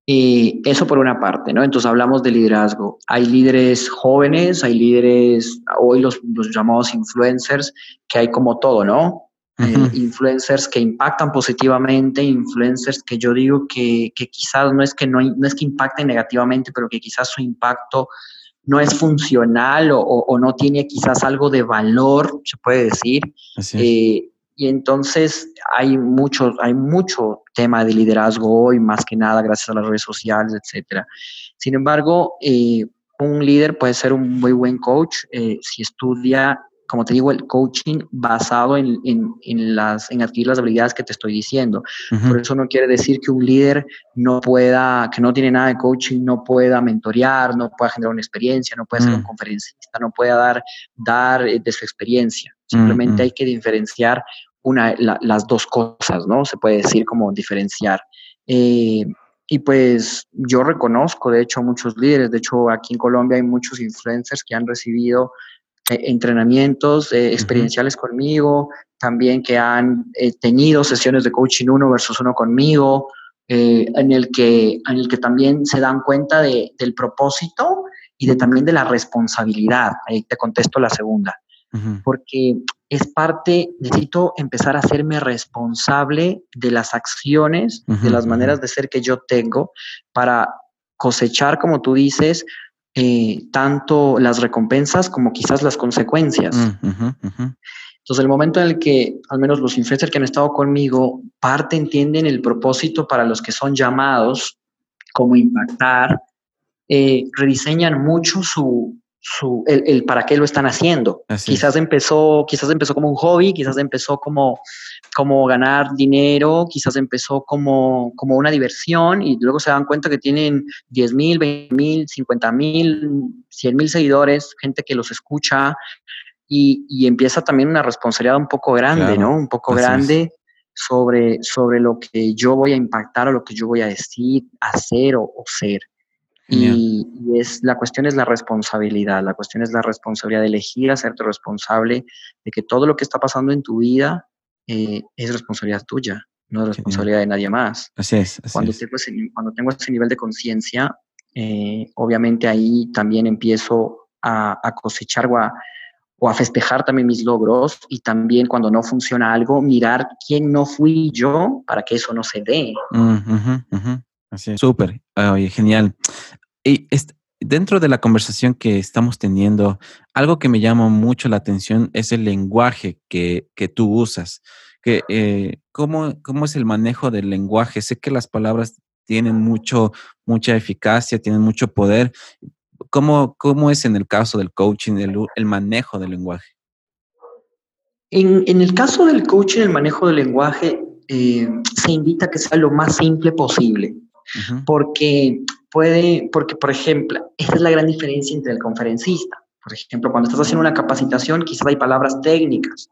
Y eso por una parte, ¿no? Entonces hablamos de liderazgo. Hay líderes jóvenes, hay líderes, hoy los, llamados influencers, que hay como todo, ¿no? Eh, influencers que impactan positivamente, influencers que yo digo que, que quizás no es que no, no, es que impacten negativamente, pero que quizás su impacto no es funcional o, o, no tiene quizás algo de valor, se puede decir. Eh, y entonces hay mucho, hay mucho tema de liderazgo hoy, más que nada gracias a las redes sociales, etcétera. Sin embargo, eh, un líder puede ser un muy buen coach eh, si estudia, como te digo, el coaching basado en, en, las, en adquirir las habilidades que te estoy diciendo. Por eso no quiere decir que un líder no pueda, que no tiene nada de coaching, no pueda mentorear, no pueda generar una experiencia, no pueda ser un mm. conferencista, no pueda dar, dar eh, de su experiencia. Simplemente hay que diferenciar una, las dos cosas, ¿no? Se puede decir como diferenciar. Eh, y pues yo reconozco, de hecho, muchos líderes, de hecho, aquí en Colombia hay muchos influencers que han recibido eh, entrenamientos eh, experienciales conmigo, también que han tenido sesiones de coaching uno versus uno conmigo, en, el que, en el que también se dan cuenta de, del propósito y de, también de la responsabilidad. Ahí te contesto la segunda porque es parte, necesito empezar a hacerme responsable de las acciones, de las maneras de ser que yo tengo para cosechar, como tú dices, eh, tanto las recompensas como quizás las consecuencias. Mm, Entonces, el momento en el que, al menos los influencers que han estado conmigo, parte entienden el propósito para los que son llamados, como impactar, eh, rediseñan mucho su, su, el, para qué lo están haciendo. quizás empezó, quizás empezó como un hobby, quizás empezó como, como ganar dinero, quizás empezó como, como una diversión y luego se dan cuenta que tienen 10 mil, 20 mil, 50 mil, 100 mil seguidores, gente que los escucha y, y, empieza también una responsabilidad un poco grande, ¿no? Un poco grande. Sobre, sobre lo que yo voy a impactar o lo que yo voy a decir, hacer o ser. Y, es, la cuestión es la responsabilidad, la cuestión es la responsabilidad de elegir hacerte responsable de que todo lo que está pasando en tu vida eh, es responsabilidad tuya, no es responsabilidad de nadie más. Así es. cuando, Tengo ese, cuando tengo ese nivel de conciencia, eh, obviamente ahí también empiezo a, cosechar o a, o a, festejar también mis logros y también cuando no funciona algo, mirar quién no fui yo para que eso no se dé. Así es. Súper, oye, genial. Y dentro de la conversación que estamos teniendo, algo que me llama mucho la atención es el lenguaje que, tú usas. Que, eh, ¿cómo, ¿Cómo es el manejo del lenguaje? Sé que las palabras tienen mucho, mucha eficacia, tienen mucho poder. ¿Cómo, cómo es en el caso del coaching, el, manejo del lenguaje? En, el caso del coaching, el manejo del lenguaje eh, se invita a que sea lo más simple posible, porque puede, porque por ejemplo, esa es la gran diferencia entre el conferencista. Por ejemplo, cuando estás haciendo una capacitación, quizás hay palabras técnicas.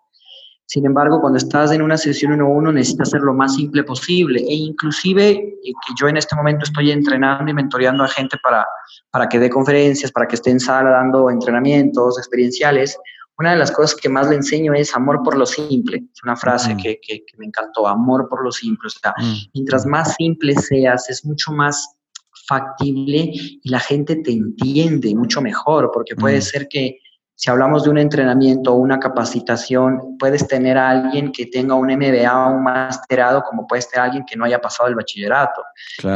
Sin embargo, cuando estás en una sesión uno a uno, necesitas hacer lo más simple posible. E inclusive, eh, que yo en este momento estoy entrenando y mentoreando a gente para, para que dé conferencias, para que esté en sala dando entrenamientos experienciales, una de las cosas que más le enseño es amor por lo simple. Es una frase mm. que, que, me encantó, amor por lo simple. O sea, mm. mientras más simple seas, es mucho más factible y la gente te entiende mucho mejor, porque puede mm. ser que si hablamos de un entrenamiento o una capacitación, puedes tener a alguien que tenga un MBA o un masterado, como puedes tener a alguien que no haya pasado el bachillerato.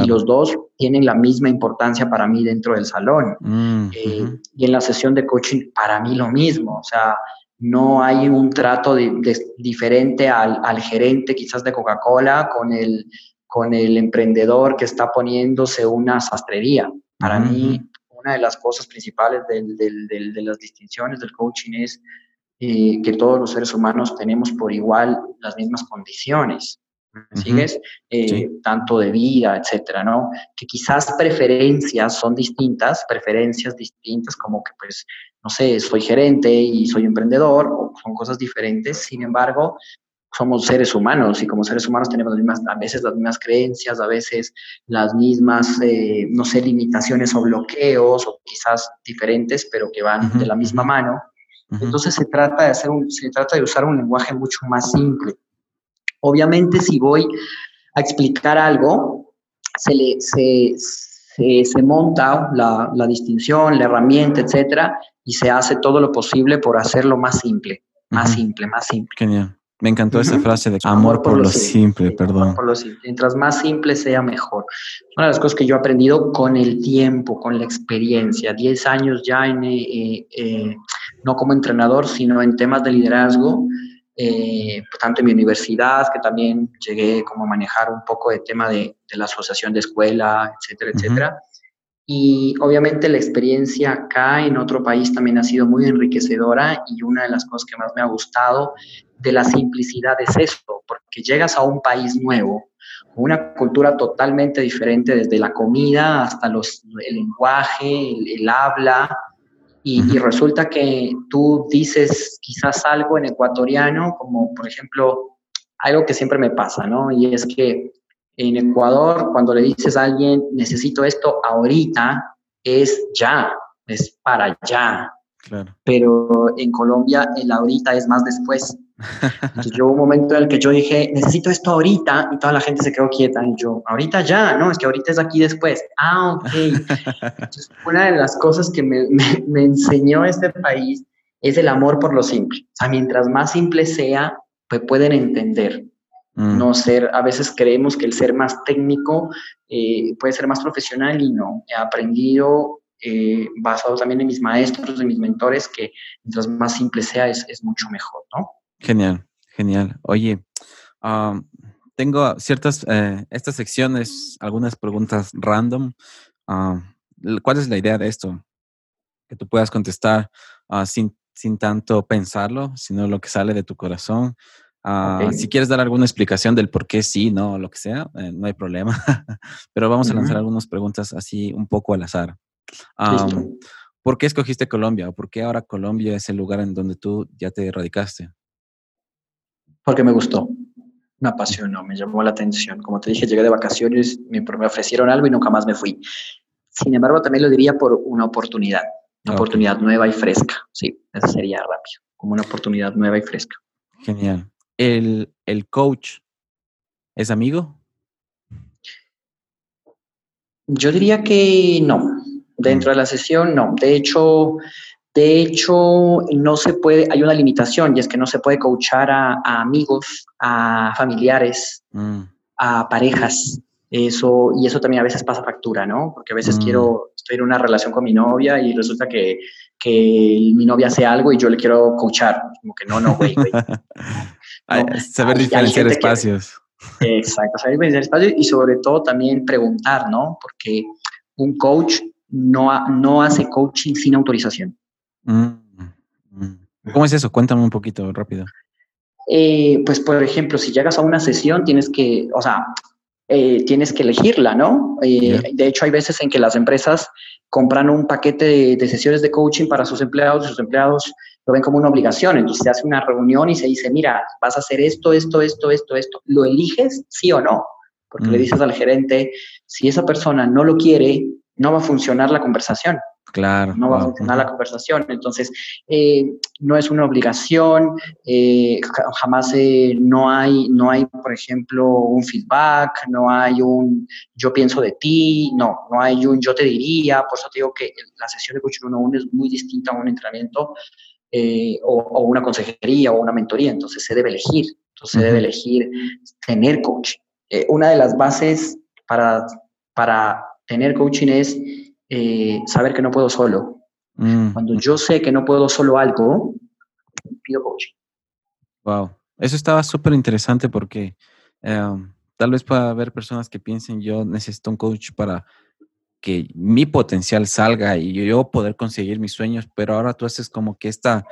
Y los dos tienen la misma importancia para mí dentro del salón. Mm, eh, y en la sesión de coaching, para mí lo mismo. O sea, no hay un trato diferente al, al gerente quizás de Coca-Cola con el con el emprendedor que está poniéndose una sastrería. Para mí, una de las cosas principales de las distinciones del coaching es eh, que todos los seres humanos tenemos por igual las mismas condiciones. ¿Sigues? Eh, tanto de vida, etcétera, ¿no? Que quizás preferencias son distintas, preferencias distintas, como que, pues, no sé, soy gerente y soy emprendedor, son cosas diferentes. Sin embargo, somos seres humanos y como seres humanos tenemos las mismas, a veces las mismas creencias, a veces las mismas, eh, no sé, limitaciones o bloqueos o quizás diferentes, pero que van de la misma mano. Entonces se trata de hacer un, se trata de usar un lenguaje mucho más simple. Obviamente si voy a explicar algo, se, le, se, se, monta la, la, distinción, la herramienta, etcétera, y se hace todo lo posible por hacerlo más simple, más simple, más simple. Genial. Me encantó esa frase de amor, por, lo simple, perdón. Por lo simple. Mientras más simple sea, mejor. Una de las cosas que yo he aprendido con el tiempo, con la experiencia, 10 años ya en, eh, eh, no como entrenador, sino en temas de liderazgo, eh, tanto en mi universidad, que también llegué como a manejar un poco de tema de, la asociación de escuela, etcétera, etcétera. Y obviamente la experiencia acá en otro país también ha sido muy enriquecedora y una de las cosas que más me ha gustado de la simplicidad es esto, porque llegas a un país nuevo, una cultura totalmente diferente desde la comida hasta los, el lenguaje, el, habla, y, y, resulta que tú dices quizás algo en ecuatoriano, como por ejemplo, algo que siempre me pasa, ¿no? Y es que en Ecuador, cuando le dices a alguien, necesito esto ahorita, es ya, es para ya. Pero en Colombia el ahorita es más después. Entonces un momento en el que yo dije, necesito esto ahorita, y toda la gente se quedó quieta. Y yo, ahorita ya, no, es que ahorita es aquí después. Ah, ok. Entonces, una de las cosas que me, me enseñó este país es el amor por lo simple. O sea, mientras más simple sea, pues pueden entender. Mm. No ser, a veces creemos que el ser más técnico eh, puede ser más profesional y no. He aprendido eh, basado también en mis maestros, en mis mentores, que mientras más simple sea, es, es mucho mejor, ¿no? Genial, genial. Oye, tengo ciertas, eh, estas secciones, algunas preguntas random. ¿Cuál es la idea de esto? Que tú puedas contestar uh, sin, sin tanto pensarlo, sino lo que sale de tu corazón. Uh, Si quieres dar alguna explicación del por qué sí, no, lo que sea, eh, no hay problema. Pero vamos a lanzar algunas preguntas así un poco al azar. Um, ¿Por qué escogiste Colombia? ¿O por qué ahora Colombia es el lugar en donde tú ya te radicaste? Porque me gustó, me apasionó, me llamó la atención. Como te dije, llegué de vacaciones, me, me ofrecieron algo y nunca más me fui. Sin embargo, también lo diría por una oportunidad, una oportunidad nueva y fresca. Sí, eso sería rápido, como una oportunidad nueva y fresca. Genial. ¿El, el coach es amigo? Yo diría que no. Dentro de la sesión, no. De hecho, de hecho, no se puede, hay una limitación y es que no se puede coachar a, amigos, a familiares, mm. a parejas. Eso, y eso también a veces pasa factura, ¿no? Porque a veces mm. quiero, estoy en una relación con mi novia y resulta que, que mi novia hace algo y yo le quiero coachar. Como que no, no, güey, güey. saber diferenciar espacios. exacto, saber diferenciar espacios y sobre todo también preguntar, ¿no? Porque un coach no, no hace coaching sin autorización. Mm, mm. ¿Cómo es eso? Cuéntame un poquito rápido. Eh, pues, por ejemplo, si llegas a una sesión, tienes que, o sea, eh, tienes que elegirla, ¿no? Eh, de hecho, hay veces en que las empresas compran un paquete de, sesiones de coaching para sus empleados y sus empleados lo ven como una obligación. Entonces se hace una reunión y se dice, mira, vas a hacer esto, esto, esto, esto, esto. ¿Lo eliges sí o no? Porque le mm. dices al gerente, si esa persona no lo quiere, no va a funcionar la conversación. Claro. No va a funcionar la conversación. Entonces, eh, no es una obligación, eh, jamás eh, no, hay, no hay, por ejemplo, un feedback, no hay un yo pienso de ti, no, no hay un yo te diría. Por eso te digo que la sesión de coaching 1 es muy distinta a un entrenamiento o, una consejería o una mentoría. Entonces, se debe elegir. Entonces, se debe elegir tener coaching. una de las bases para, para tener coaching es eh, saber que no puedo solo. Mm. Cuando yo sé que no puedo solo algo, pido coaching. Wow, eso estaba súper interesante porque em, tal vez pueda haber personas que piensen yo necesito un coach para que mi potencial salga y yo poder conseguir mis sueños, pero ahora tú haces como que esta,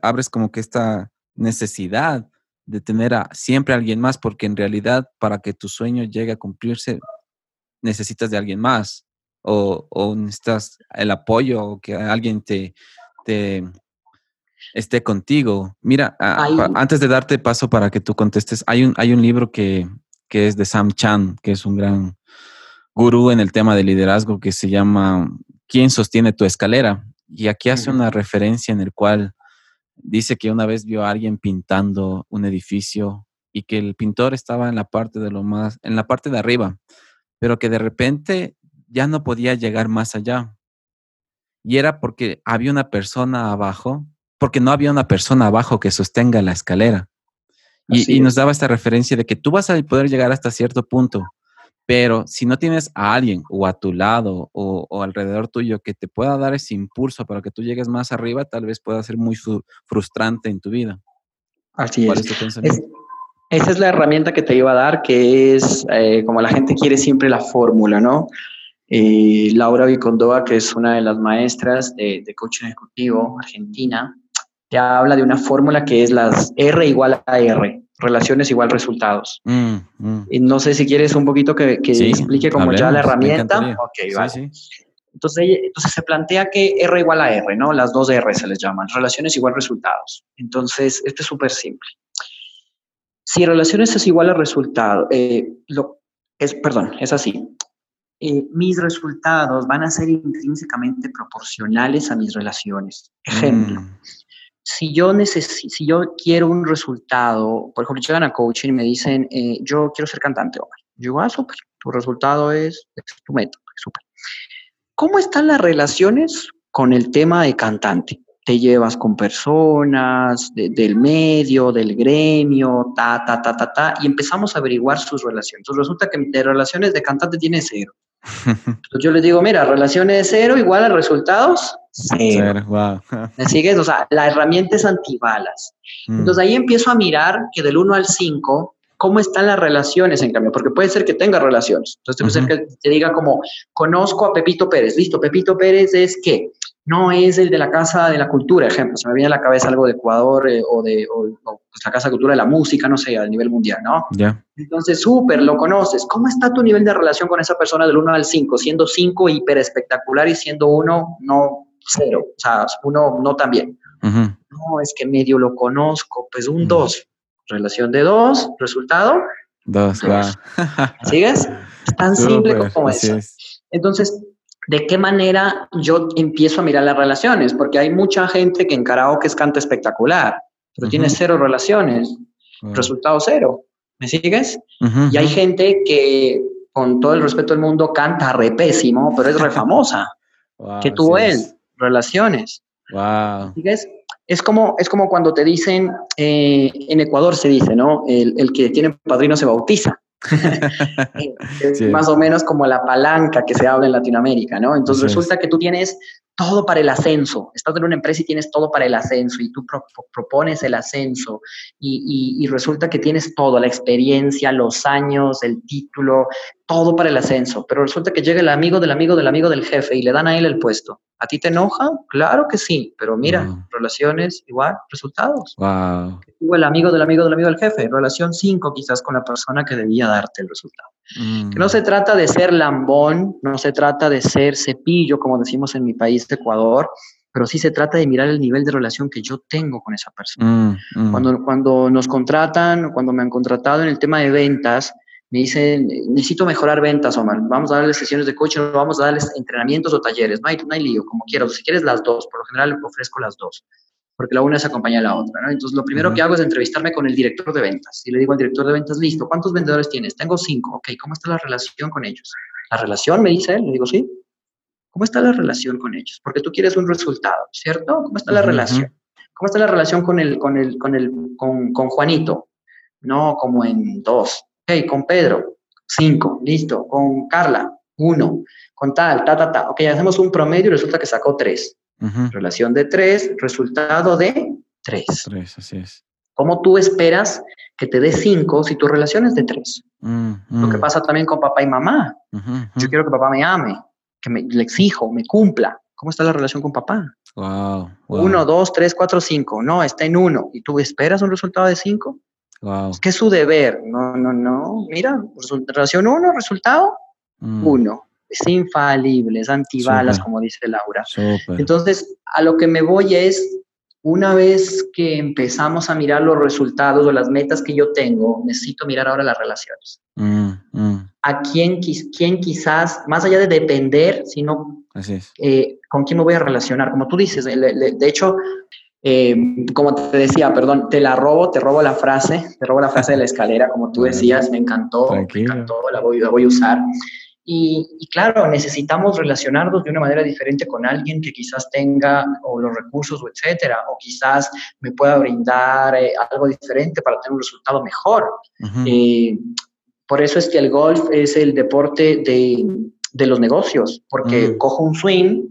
abres como que esta necesidad de tener a siempre a alguien más, porque en realidad para que tu sueño llegue a cumplirse, necesitas de alguien más o, o necesitas el apoyo o que alguien te, te esté contigo. Mira, antes de darte paso para que tú contestes, hay un, hay un libro que, que es de Sam Chan, que es un gran gurú en el tema de liderazgo que se llama ¿Quién sostiene tu escalera? Y aquí hace una referencia en el cual dice que una vez vio a alguien pintando un edificio y que el pintor estaba en la parte de lo más, en la parte de arriba pero que de repente ya no podía llegar más allá. Y era porque había una persona abajo, porque no había una persona abajo que sostenga la escalera. Y, nos daba esta referencia de que tú vas a poder llegar hasta cierto punto, pero si no tienes a alguien o a tu lado o, alrededor tuyo que te pueda dar ese impulso para que tú llegues más arriba, tal vez pueda ser muy frustrante en tu vida. Así es. es esa es la herramienta que te iba a dar, que es eh, como la gente quiere siempre la fórmula, ¿no? Eh, Laura Vicondoa, que es una de las maestras de, coaching ejecutivo argentina, te habla de una fórmula que es las R igual a R, relaciones igual resultados. Mm, mm. Y no sé si quieres un poquito que, explique como ya la herramienta. Ok, vale. Entonces, entonces se plantea que R igual a R, ¿no? Las dos R se les llaman, relaciones igual resultados. Entonces, esto es súper simple. Si relaciones es igual a resultado, eh, lo, es, perdón, es así. Eh, mis resultados van a ser intrínsecamente proporcionales a mis relaciones. Ejemplo, mm. si, yo si yo quiero un resultado, por ejemplo, llegan a coaching y me dicen, eh, yo quiero ser cantante, Omar. Yo digo, ah, súper, tu resultado es, es tu método, súper. ¿Cómo están las relaciones con el tema de cantante? Te llevas con personas del medio, del gremio, ta, ta, ta, ta, ta, y empezamos a averiguar sus relaciones. Entonces resulta que de relaciones de cantante tiene cero. yo les digo, mira, relaciones cero igual a resultados cero. ¿Me sigues? O sea, la herramienta es antibalas. Mm. Entonces ahí empiezo a mirar que del 1 al 5, cómo están las relaciones en cambio, porque puede ser que tenga relaciones. Entonces puede ser que te diga como, conozco a Pepito Pérez, listo, Pepito Pérez es que no es el de la Casa de la Cultura, ejemplo, se me viene a la cabeza algo de Ecuador eh, o de pues, la Casa de Cultura de la Música, no sé, a nivel mundial, ¿no? Ya. Entonces, súper, lo conoces. ¿Cómo está tu nivel de relación con esa persona del 1 al 5? Siendo 5 hiper espectacular y siendo 1 no cero, o sea, uno no tan bien. No, es que medio lo conozco, pues un 2. Relación de 2, resultado. 2, ¿Sigues? Es tan simple como eso. Entonces, ¿De qué manera yo empiezo a mirar las relaciones? Porque hay mucha gente que en karaoke es canta espectacular, pero tiene cero relaciones, resultado cero. ¿Me sigues? y hay gente que, con todo el respeto del mundo, canta re pésimo, pero es re famosa. ¿Qué tuvo él? Relaciones. Wow. ¿Sigues? Es como, es como cuando te dicen, eh, en Ecuador se dice, ¿no? El, el que tiene padrino se bautiza. es más o menos como la palanca que se habla en Latinoamérica, ¿no? Entonces resulta que tú tienes todo para el ascenso. Estás en una empresa y tienes todo para el ascenso y tú propones el ascenso y, y, resulta que tienes todo, la experiencia, los años, el título, todo para el ascenso. Pero resulta que llega el amigo del amigo del amigo del jefe y le dan a él el puesto. ¿A ti te enoja? Claro que sí, pero mira, relaciones igual, resultados. Wow. Tuvo el amigo del amigo del amigo del jefe, relación 5 quizás con la persona que debía darte el resultado. Mm. Que no se trata de ser lambón, no se trata de ser cepillo, como decimos en mi país, Ecuador, pero sí se trata de mirar el nivel de relación que yo tengo con esa persona. Mm, mm. Cuando, cuando nos contratan, cuando me han contratado en el tema de ventas, me dicen, necesito mejorar ventas, Omar, vamos a darles sesiones de coaching, vamos a darles entrenamientos o talleres, no hay, no hay lío, como quieras, si quieres las dos, por lo general ofrezco las dos, porque la una se acompaña a la otra, ¿no? Entonces, lo primero que hago es entrevistarme con el director de ventas, y le digo al director de ventas, listo, ¿cuántos vendedores tienes? Tengo cinco, ok, ¿cómo está la relación con ellos? La relación, me dice él, le digo, sí. ¿Cómo está la relación con ellos? Porque tú quieres un resultado, ¿cierto? ¿Cómo está la relación? ¿Cómo está la relación con el, con el, con el, con, con Juanito? No como en dos, Ok, con Pedro, cinco, listo. Con Carla, uno. Con tal, ta, ta, ta. Ok, hacemos un promedio y resulta que sacó tres. Relación de tres, resultado de tres. Tres, así es. ¿Cómo tú esperas que te dé cinco si tu relación es de tres? Mm, Lo que mm. pasa también con papá y mamá. Yo quiero que papá me ame, que me, le exijo, me cumpla. ¿Cómo está la relación con papá? Wow, Uno, dos, tres, cuatro, cinco. No, está en uno. ¿Y tú esperas un resultado de cinco? Es que es su deber. No, no, no. Mira, relación uno, resultado mm. uno. Es infalible, es antibalas, como dice Laura. Entonces, a lo que me voy es, una vez que empezamos a mirar los resultados o las metas que yo tengo, necesito mirar ahora las relaciones. Mm, mm. A quién, quién quizás, más allá de depender, sino eh, con quién me voy a relacionar. Como tú dices, de hecho, eh, como te decía, perdón, te la robo, te robo la frase, te robo la frase de la escalera, como tú decías, me encantó, me encantó, la voy, la voy a usar. Y, claro, necesitamos relacionarnos de una manera diferente con alguien que quizás tenga o los recursos o etcétera, o quizás me pueda brindar eh, algo diferente para tener un resultado mejor. Eh, por eso es que el golf es el deporte de, de los negocios, porque mm. cojo un swing,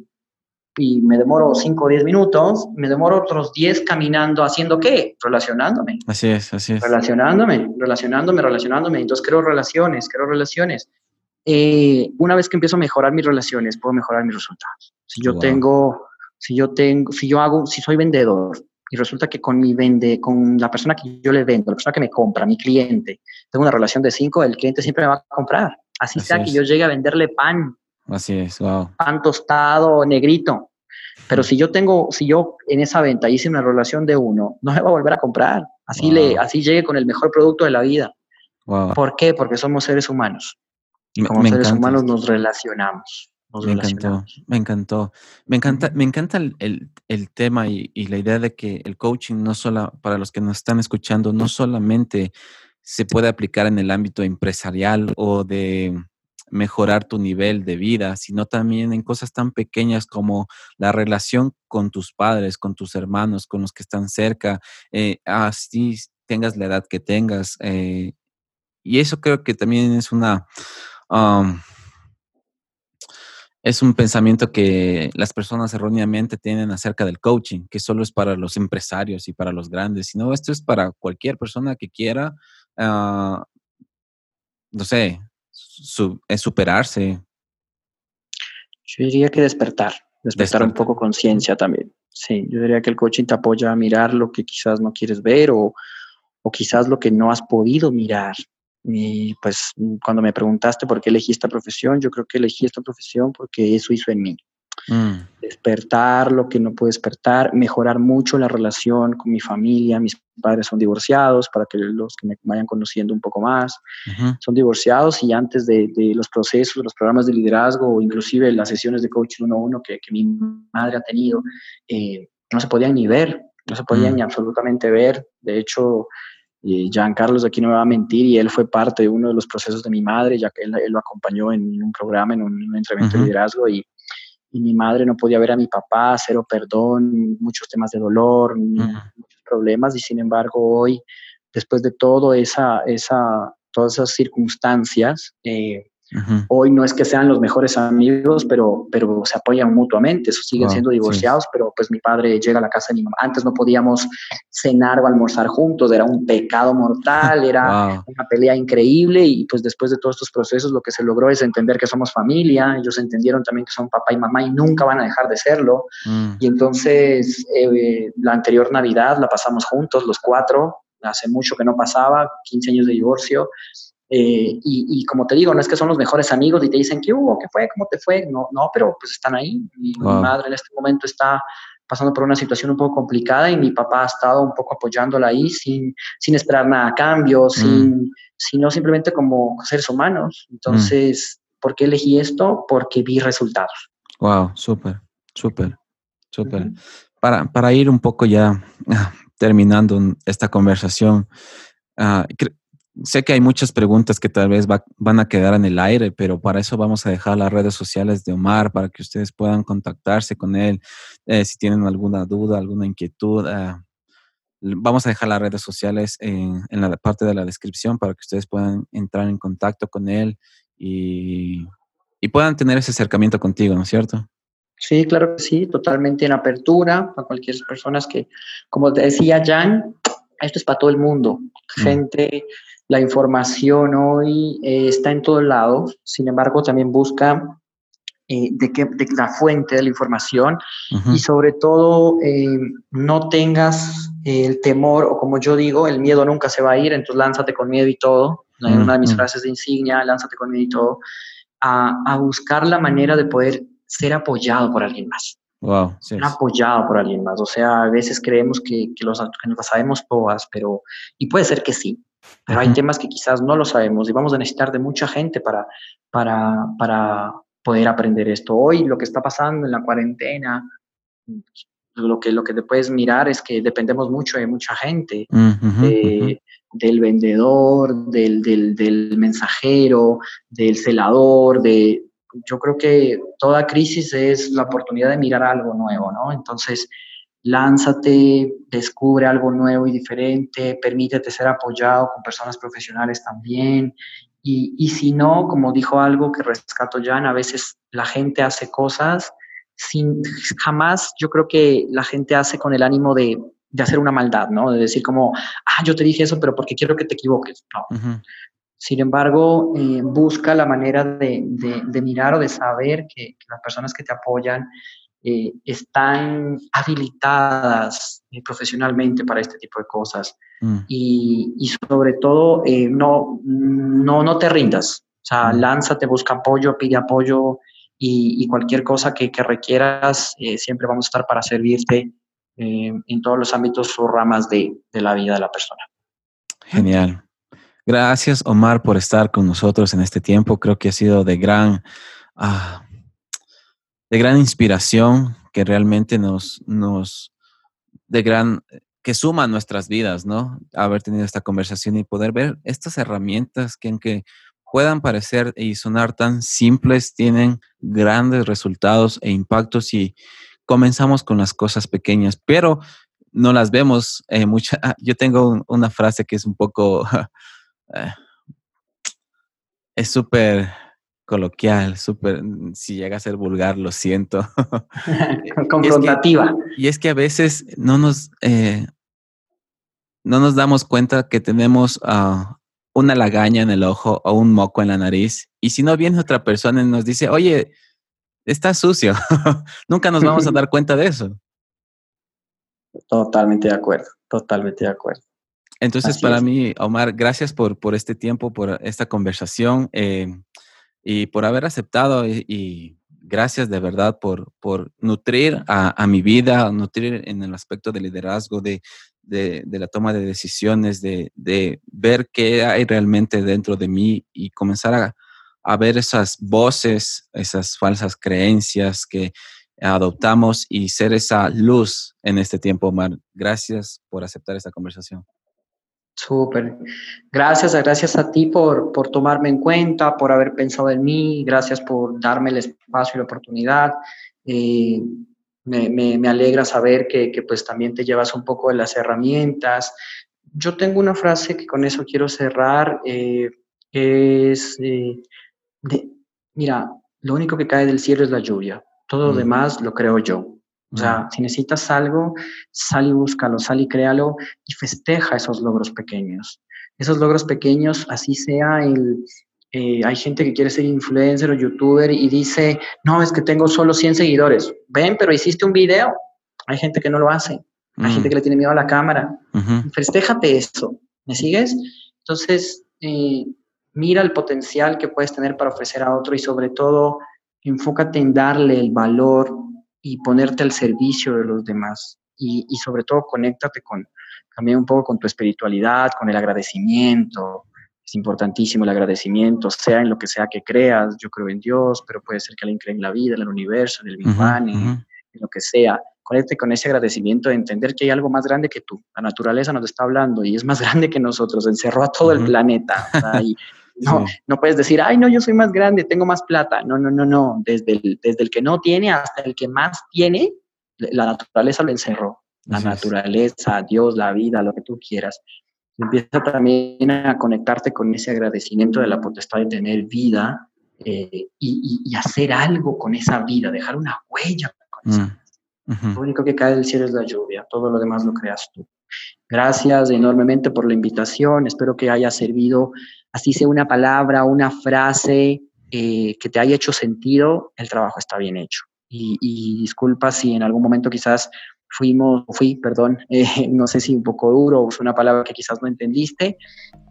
y me demoro 5 o 10 minutos, me demoro otros 10 caminando, haciendo qué? Relacionándome. Así es, así es. Relacionándome, relacionándome, relacionándome. Entonces creo relaciones, creo relaciones. Eh, una vez que empiezo a mejorar mis relaciones, puedo mejorar mis resultados. Si yo tengo, si yo tengo, si yo hago, si soy vendedor y resulta que con mi vende, con la persona que yo le vendo, la persona que me compra, mi cliente, tengo una relación de 5, el cliente siempre me va a comprar. Así, sea que yo llegue a venderle pan Así es, wow. Pan tostado, negrito. Pero si yo tengo, si yo en esa venta hice una relación de uno, no me va a volver a comprar. Así, le, así llegue con el mejor producto de la vida. ¿Por qué? Porque somos seres humanos. Y como seres humanos nos relacionamos. me encantó, me encantó. Me encanta, me encanta el, el, tema y, y, la idea de que el coaching no solo, para los que nos están escuchando, no solamente se puede aplicar en el ámbito empresarial o de mejorar tu nivel de vida, sino también en cosas tan pequeñas como la relación con tus padres, con tus hermanos, con los que están cerca, eh, así tengas la edad que tengas. Eh, y eso creo que también es una, es un pensamiento que las personas erróneamente tienen acerca del coaching, que solo es para los empresarios y para los grandes, sino esto es para cualquier persona que quiera, uh, no sé, su, superarse. Yo diría que despertar, despertar, un poco conciencia también. Sí, yo diría que el coaching te apoya a mirar lo que quizás no quieres ver o, o quizás lo que no has podido mirar. Y pues cuando me preguntaste por qué elegí esta profesión, yo creo que elegí esta profesión porque eso hizo en mí. Mm. Despertar lo que no puedo despertar, mejorar mucho la relación con mi familia. Mis padres son divorciados, para que los que me vayan conociendo un poco más, son divorciados y antes de, los procesos, los programas de liderazgo o inclusive las sesiones de coaching uno a uno que, mi madre ha tenido, eh, no se podían ni ver, no se podían mm. ni absolutamente ver. De hecho, y Jean Carlos aquí no me va a mentir y él fue parte de uno de los procesos de mi madre, ya que él, lo acompañó en un programa, en un, entrenamiento de liderazgo y, y, mi madre no podía ver a mi papá, cero perdón, muchos temas de dolor, muchos problemas y sin embargo hoy, después de todo esa, esa, todas esas circunstancias, eh, Hoy no es que sean los mejores amigos, pero, pero se apoyan mutuamente, siguen siendo divorciados, pero pues mi padre llega a la casa de mi mamá. Antes no podíamos cenar o almorzar juntos, era un pecado mortal, era una pelea increíble y pues después de todos estos procesos lo que se logró es entender que somos familia, ellos entendieron también que son papá y mamá y nunca van a dejar de serlo. Mm. Y entonces eh, la anterior Navidad la pasamos juntos, los cuatro, hace mucho que no pasaba, 15 años de divorcio, eh, y, como te digo, no es que son los mejores amigos y te dicen, ¿qué hubo? ¿Qué fue? ¿Cómo te fue? No, no pero pues están ahí. Mi, madre en este momento está pasando por una situación un poco complicada y mi papá ha estado un poco apoyándola ahí sin, sin esperar nada a cambio, mm. sin, sino simplemente como seres humanos. Entonces, ¿por qué elegí esto? Porque vi resultados. Wow, súper, súper, súper. para, para ir un poco ya ah, terminando esta conversación, uh, sé que hay muchas preguntas que tal vez van a quedar en el aire, pero para eso vamos a dejar las redes sociales de Omar para que ustedes puedan contactarse con él eh, si tienen alguna duda, alguna inquietud. Ah, vamos a dejar las redes sociales en, la parte de la descripción para que ustedes puedan entrar en contacto con él y, y puedan tener ese acercamiento contigo, ¿no es cierto? Sí, claro que sí, totalmente en apertura para cualquier persona que, como te decía Jan, esto es para todo el mundo. Mm. La información hoy eh, está en todos lados, sin embargo también busca eh, de, qué, de la fuente de la información y sobre todo eh, no tengas el temor o como yo digo, el miedo nunca se va a ir, entonces lánzate con miedo y todo, una de mis frases de insignia, lánzate con miedo y todo, a, buscar la manera de poder ser apoyado por alguien más. Wow, ser apoyado por alguien más. O sea, a veces creemos que, que, los, que nos sabemos todas, pero, y puede ser que sí, pero hay temas que quizás no lo sabemos y vamos a necesitar de mucha gente para, para, para poder aprender esto. Hoy lo que está pasando en la cuarentena, lo que, lo que te puedes mirar es que dependemos mucho de mucha gente, del vendedor, del, del, del, mensajero, del celador, de... Yo creo que toda crisis es la oportunidad de mirar algo nuevo, ¿no? Entonces, lánzate, descubre algo nuevo y diferente, permítete ser apoyado con personas profesionales también. Y, si no, como dijo algo que rescato Jan, a veces la gente hace cosas sin, jamás yo creo que la gente hace con el ánimo de, hacer una maldad, ¿no? De decir como, ah, yo te dije eso, pero porque quiero que te equivoques. No. Sin embargo, eh, busca la manera de, mirar o de saber que, que, las personas que te apoyan eh, están habilitadas eh, profesionalmente para este tipo de cosas. Mm. Y, sobre todo, eh, no, no, no te rindas. O sea, mm. lánzate, busca apoyo, pide apoyo y, cualquier cosa que, requieras, siempre vamos a estar para servirte en todos los ámbitos o ramas de, la vida de la persona. Genial. Gracias, Omar, por estar con nosotros en este tiempo. Creo que ha sido de gran... Ah, de gran inspiración que realmente nos, nos, de gran, que suma nuestras vidas, ¿no? Haber tenido esta conversación y poder ver estas herramientas que aunque puedan parecer y sonar tan simples, tienen grandes resultados e impactos y comenzamos con las cosas pequeñas, pero no las vemos eh, mucha. Ah, yo tengo una frase que es un poco, eh, es súper coloquial, súper, si llega a ser vulgar, lo siento. Confrontativa. y es que a veces no nos, eh, no nos damos cuenta que tenemos ah, una lagaña en el ojo o un moco en la nariz. Y si no viene otra persona y nos dice, oye, está sucio, nunca nos vamos a dar cuenta de eso. Totalmente de acuerdo, totalmente de acuerdo. Entonces, para mí, Omar, gracias por, por este tiempo, por esta conversación eh, y por haber aceptado y, gracias de verdad por, por nutrir a, mi vida, nutrir en el aspecto de liderazgo, de, de, la toma de decisiones, de, de, ver qué hay realmente dentro de mí y comenzar a, a ver esas voces, esas falsas creencias que adoptamos y ser esa luz en este tiempo, Omar. Gracias por aceptar esta conversación. Súper. Gracias, gracias a ti por, por tomarme en cuenta, por haber pensado en mí, gracias por darme el espacio y la oportunidad. Eh, me, me, alegra saber que, que, pues también te llevas un poco de las herramientas. Yo tengo una frase que con eso quiero cerrar, eh, es, eh, de, mira, lo único que cae del cielo es la lluvia, todo lo demás lo creo yo. O sea, si necesitas algo, sal y búscalo, sal y créalo y festeja esos logros pequeños. Esos logros pequeños, así sea el... Eh, hay gente que quiere ser influencer o youtuber y dice, no, es que tengo solo 100 seguidores. Ven, pero hiciste un video. Hay gente que no lo hace. Hay gente que le tiene miedo a la cámara. Festéjate eso. ¿Me sigues? Entonces, eh, mira el potencial que puedes tener para ofrecer a otro y sobre todo, enfócate en darle el valor y ponerte al servicio de los demás. Y, y, sobre todo, conéctate con, también un poco con tu espiritualidad, con el agradecimiento. Es importantísimo el agradecimiento, sea en lo que sea que creas. Yo creo en Dios, pero puede ser que alguien cree en la vida, en el universo, en el Big Bang, en, lo que sea. Conecte con ese agradecimiento de entender que hay algo más grande que tú. La naturaleza nos está hablando y es más grande que nosotros. Encerró a todo el planeta. y, no, no puedes decir, ay, no, yo soy más grande, tengo más plata. No, no, no, no. Desde el, desde el que no tiene hasta el que más tiene, la naturaleza lo encerró. La naturaleza, Dios, la vida, lo que tú quieras. Empieza también a conectarte con ese agradecimiento de la potestad de tener vida eh, y, hacer algo con esa vida, dejar una huella con esa mm, Lo único que cae del cielo es la lluvia, todo lo demás lo creas tú. Gracias enormemente por la invitación, espero que haya servido así sea una palabra, una frase eh, que te haya hecho sentido, el trabajo está bien hecho. Y, disculpa si en algún momento quizás fuimos, fui, perdón, eh, no sé si un poco duro o una palabra que quizás no entendiste,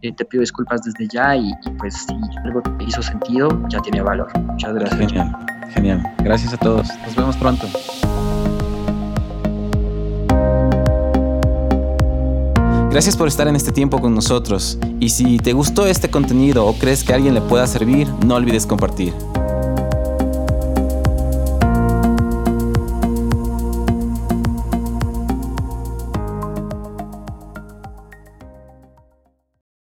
eh, te pido disculpas desde ya y, y, pues si algo te hizo sentido, ya tiene valor. Muchas gracias. Genial, genial. Gracias a todos. Nos vemos pronto. Gracias por estar en este tiempo con nosotros y si te gustó este contenido o crees que a alguien le pueda servir, no olvides compartir.